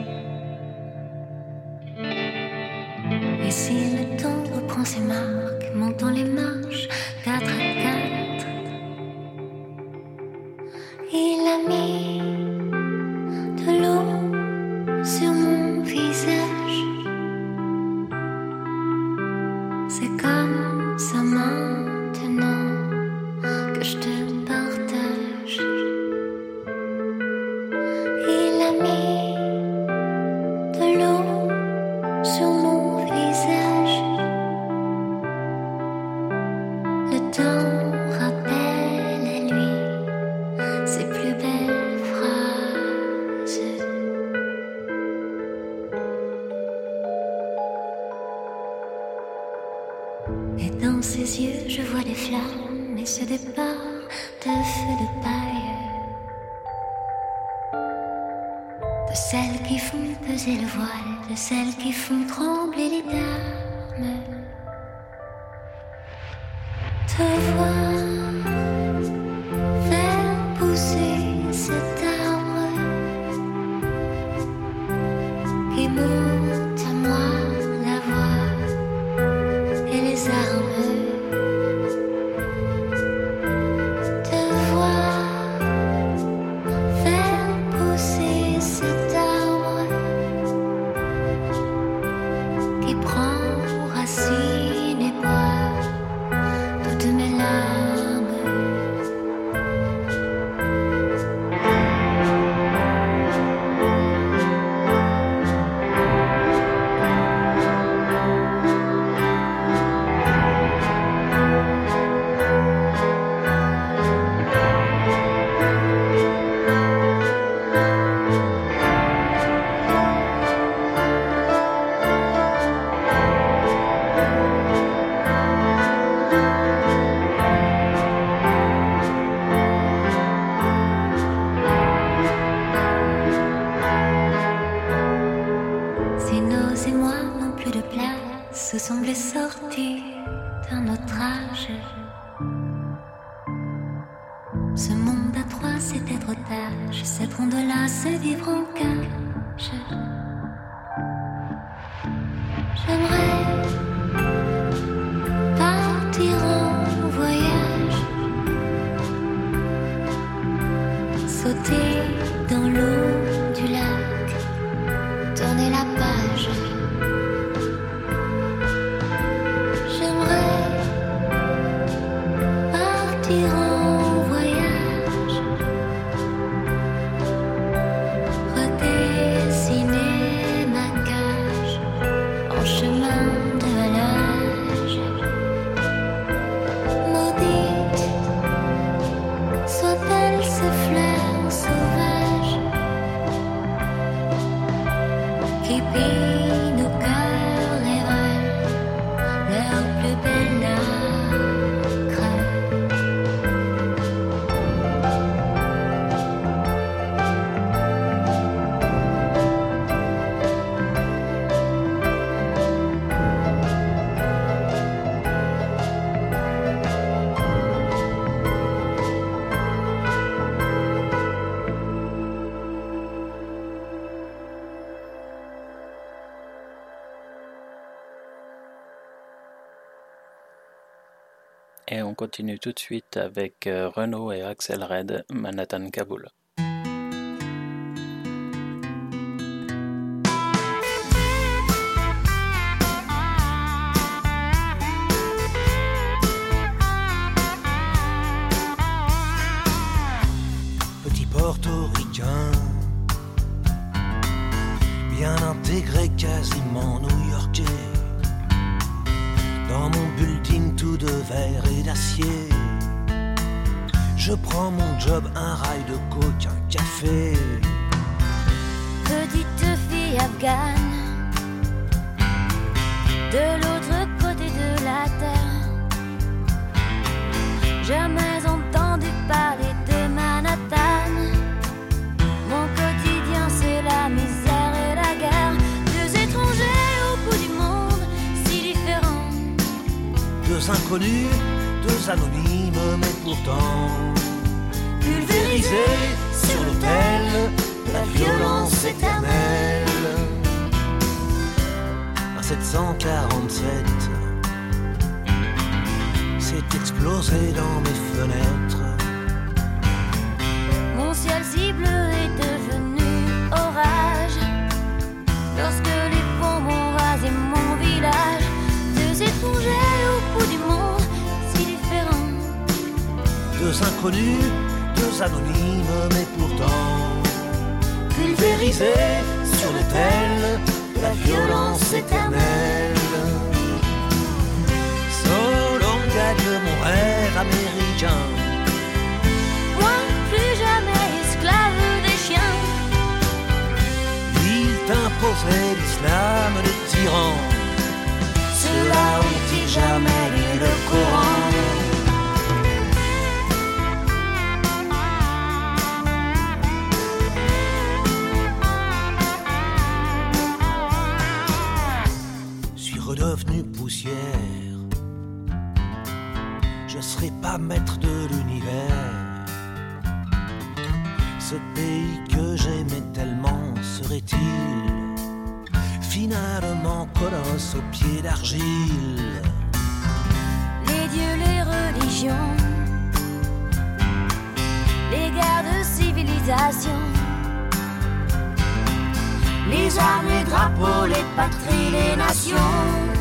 ses marques, montant les marches, 4 à 4. Il a mis. celles qui font trembler les dames. Te voir. continue tout de suite avec euh, Renault et Axel Red, Manhattan Kaboul. deux anonymes, mais pourtant pulvérisés sur l'autel de la violence éternelle. En 747, c'est explosé dans mes fenêtres. Mon ciel cible est devenu orage lorsque Deux inconnus, deux anonymes, mais pourtant pulvérisés sur l'autel de la violence éternelle. Solon gagne mon rêve américain. Moi, plus jamais esclave des chiens. Il t'imposait l'islam des tyrans. Ceux-là ont-ils jamais le Coran? Je serai pas maître de l'univers. Ce pays que j'aimais tellement serait-il finalement colosse aux pieds d'argile? Les dieux, les religions, les guerres de civilisation, Les armes, les drapeaux, les patries, les nations.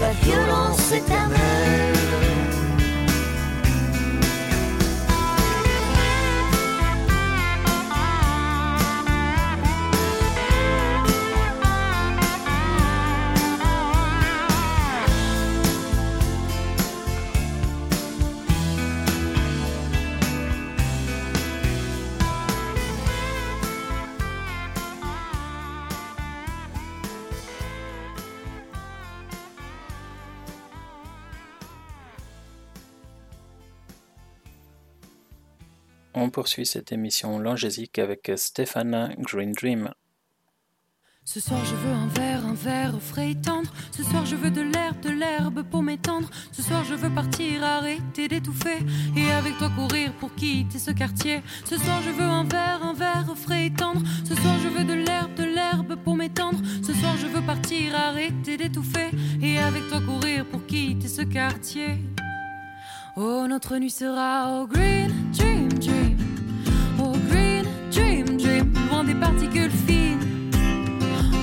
la violence éternelle. On poursuit cette émission langésique avec Stéphane Green Dream. Ce soir je veux un verre, un verre frais et tendre. Ce soir je veux de l'air, de l'herbe pour m'étendre. Ce soir je veux partir, arrêter d'étouffer. Et avec toi courir pour quitter ce quartier. Ce soir je veux un verre, un verre frais et tendre. Ce soir je veux de l'air, de l'herbe pour m'étendre. Ce soir je veux partir, arrêter d'étouffer. Et avec toi courir pour quitter ce quartier. Oh, notre nuit sera au green dream dream. Dream dream. Loin des particules fines.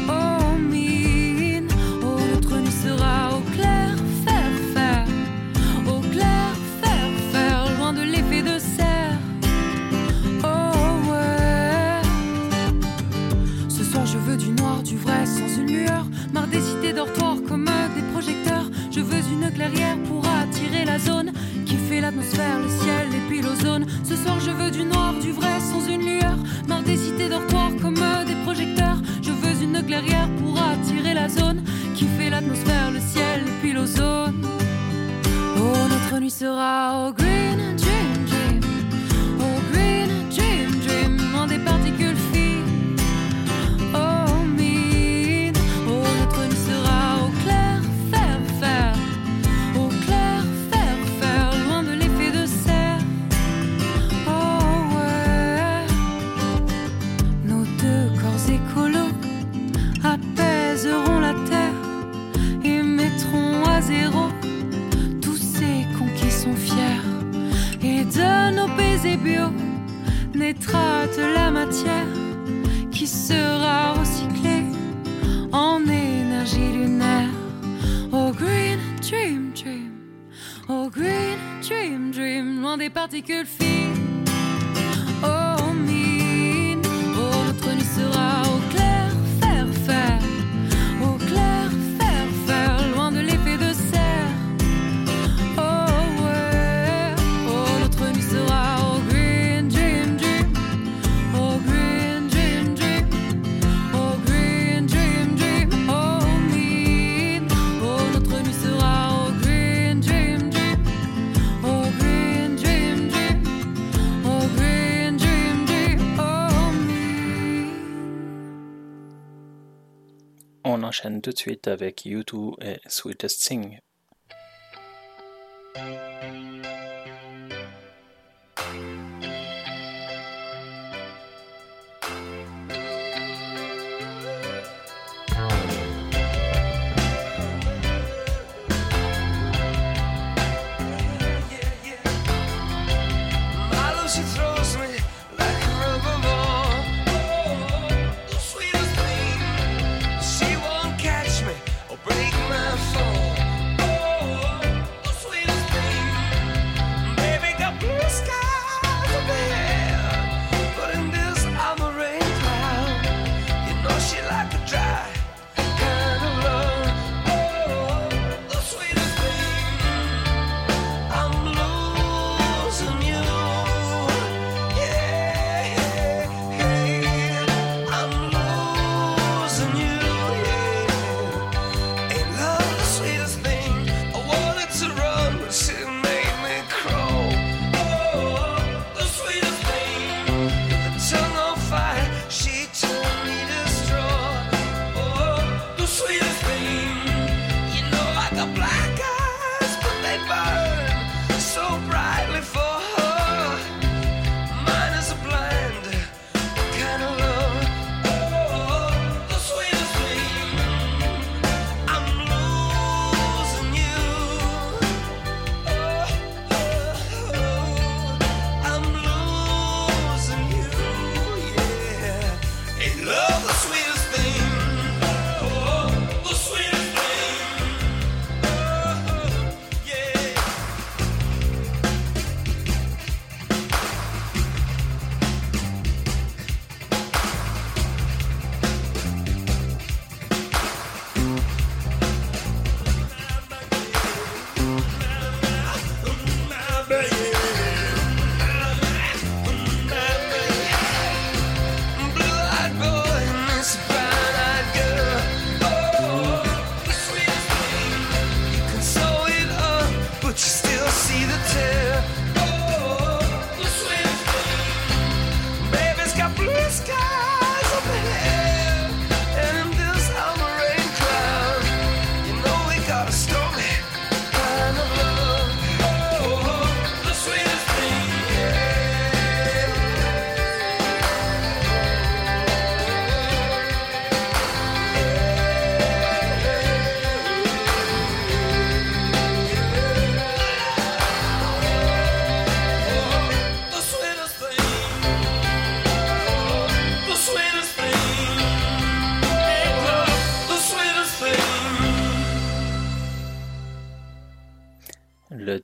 Oh, mine. Oh, notre nuit sera au clair faire faire. Au clair faire faire. Loin de l'effet de serre. Oh, ouais. Ce soir je veux du noir, du vrai, sans une lueur. Marre des cités dortoirs comme des projecteurs. Je veux une clairière pour attirer la zone qui fait l'atmosphère, le ciel et puis l'ozone. Ce soir je veux du noir, du vrai, nuit sera au green dream dream. Au green dream dream. Loin des particules de la matière qui sera recyclée en énergie lunaire. Oh green dream dream, oh green dream dream, loin des particules on enchaîne tout de suite avec U2 et Sweetest Thing.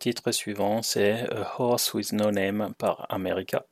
Le titre suivant c'est A Horse with No Name par America.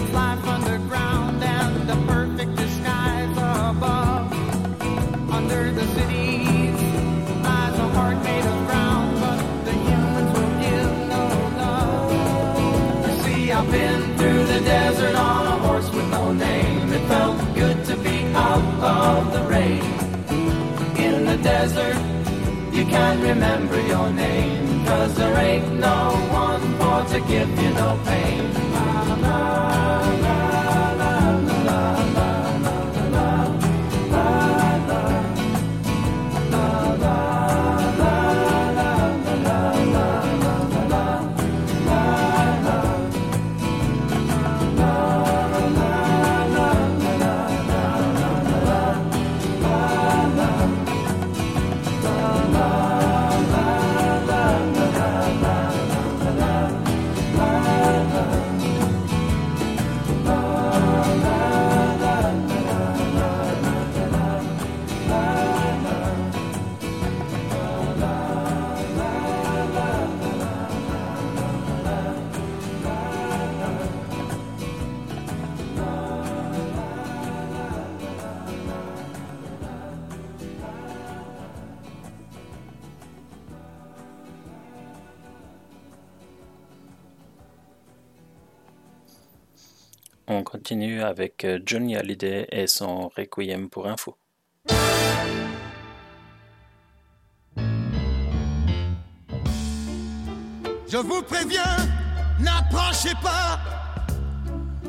Its life underground and a perfect disguise above. Under the lies a heart made of but the humans will give no love. See, I've been through the desert on a horse with no name. It felt good to be out of the rain. In the desert, you can't remember your name, cause there ain't no one to give you no pain. Continue avec euh, Johnny Hallyday et son Requiem pour info. Je vous préviens, n'approchez pas,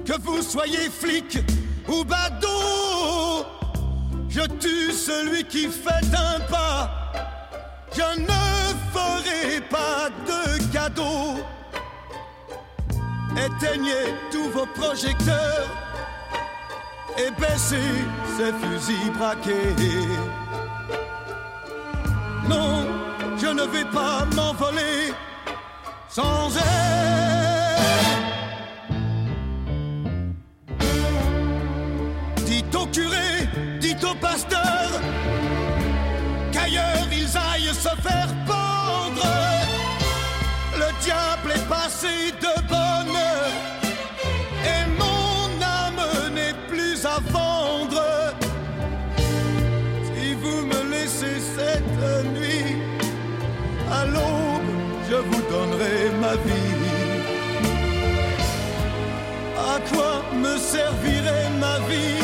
que vous soyez flic ou badaud. Je tue celui qui fait un pas. Je ne ferai pas de cadeau. Éteignez tous vos projecteurs et baissez ces fusils braqués. Non, je ne vais pas m'envoler sans elle. Dites au curé, dites au pasteur qu'ailleurs ils aillent se faire pendre. Le diable est passé de bonne me servirait ma vie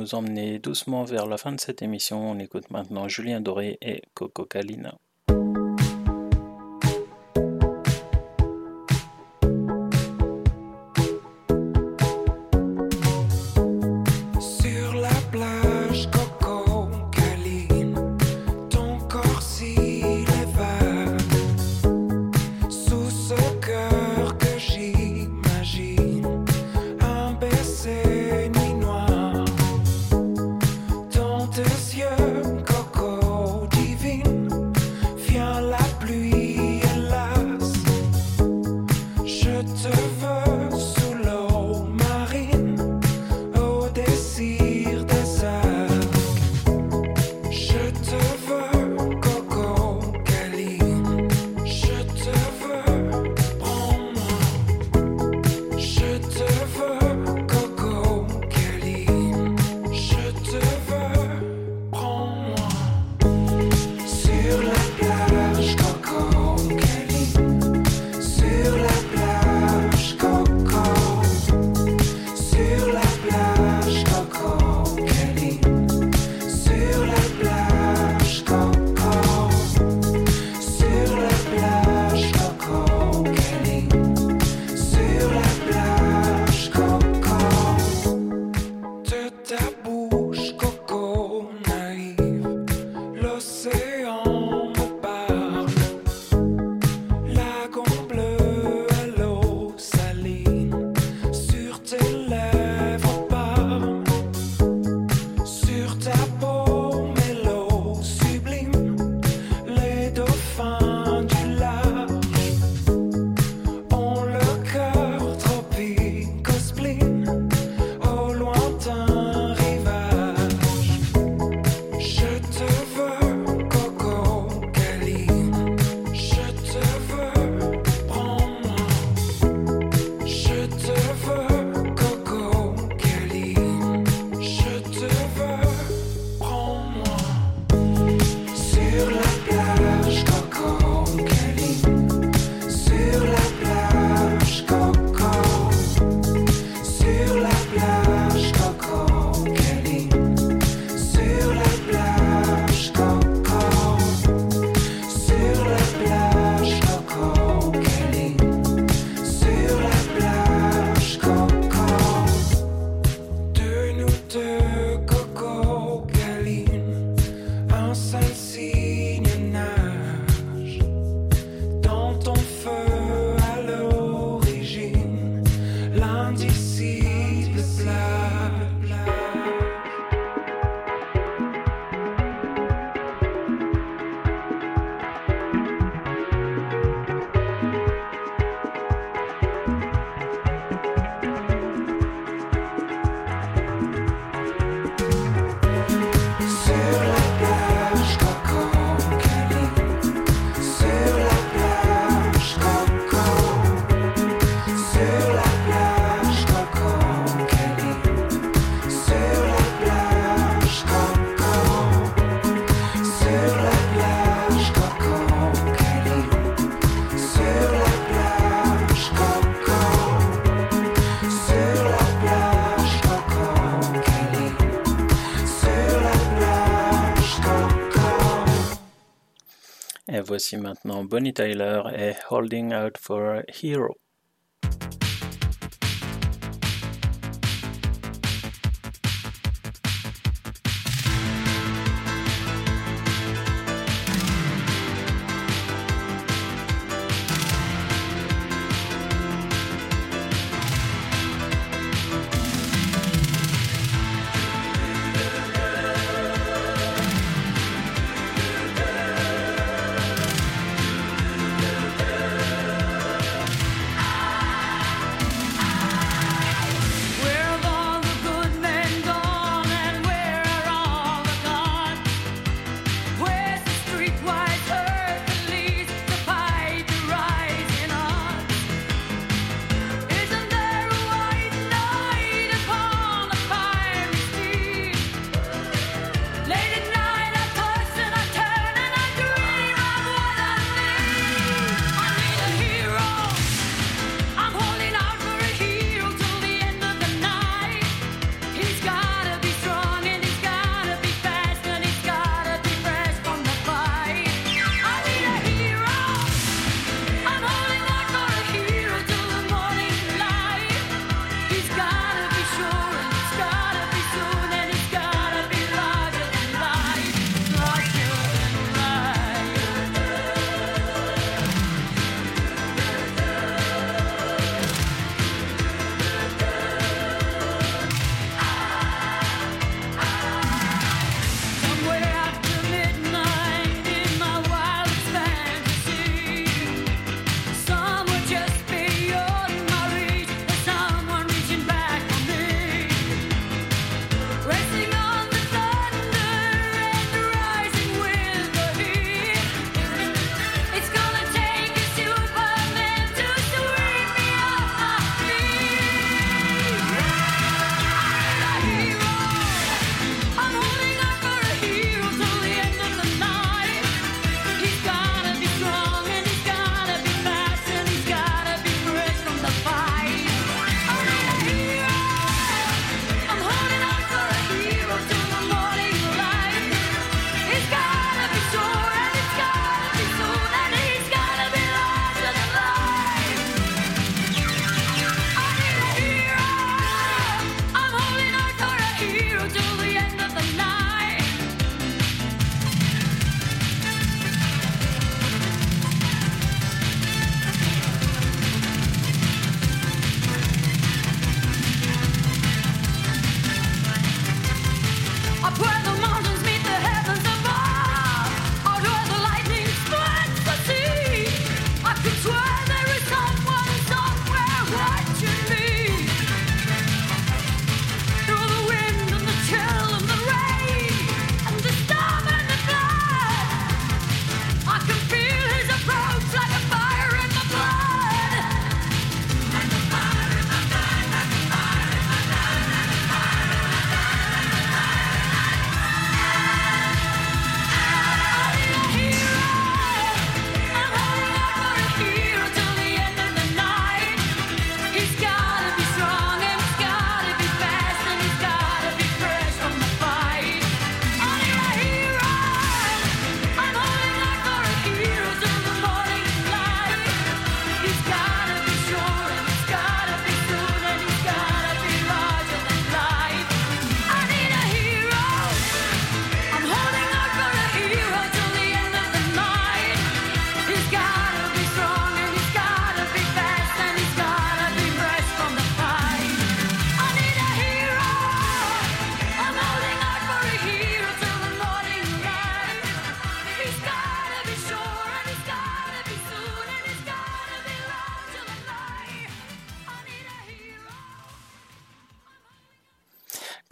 nous emmener doucement vers la fin de cette émission. On écoute maintenant Julien Doré et Coco Kalina. voici maintenant Bonnie Tyler et Holding Out for a Hero.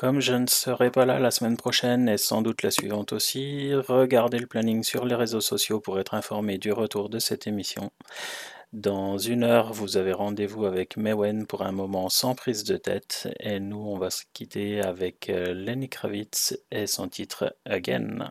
Comme je ne serai pas là la semaine prochaine et sans doute la suivante aussi, regardez le planning sur les réseaux sociaux pour être informé du retour de cette émission. Dans une heure, vous avez rendez-vous avec Mewen pour un moment sans prise de tête. Et nous, on va se quitter avec euh, Lenny Kravitz et son titre Again.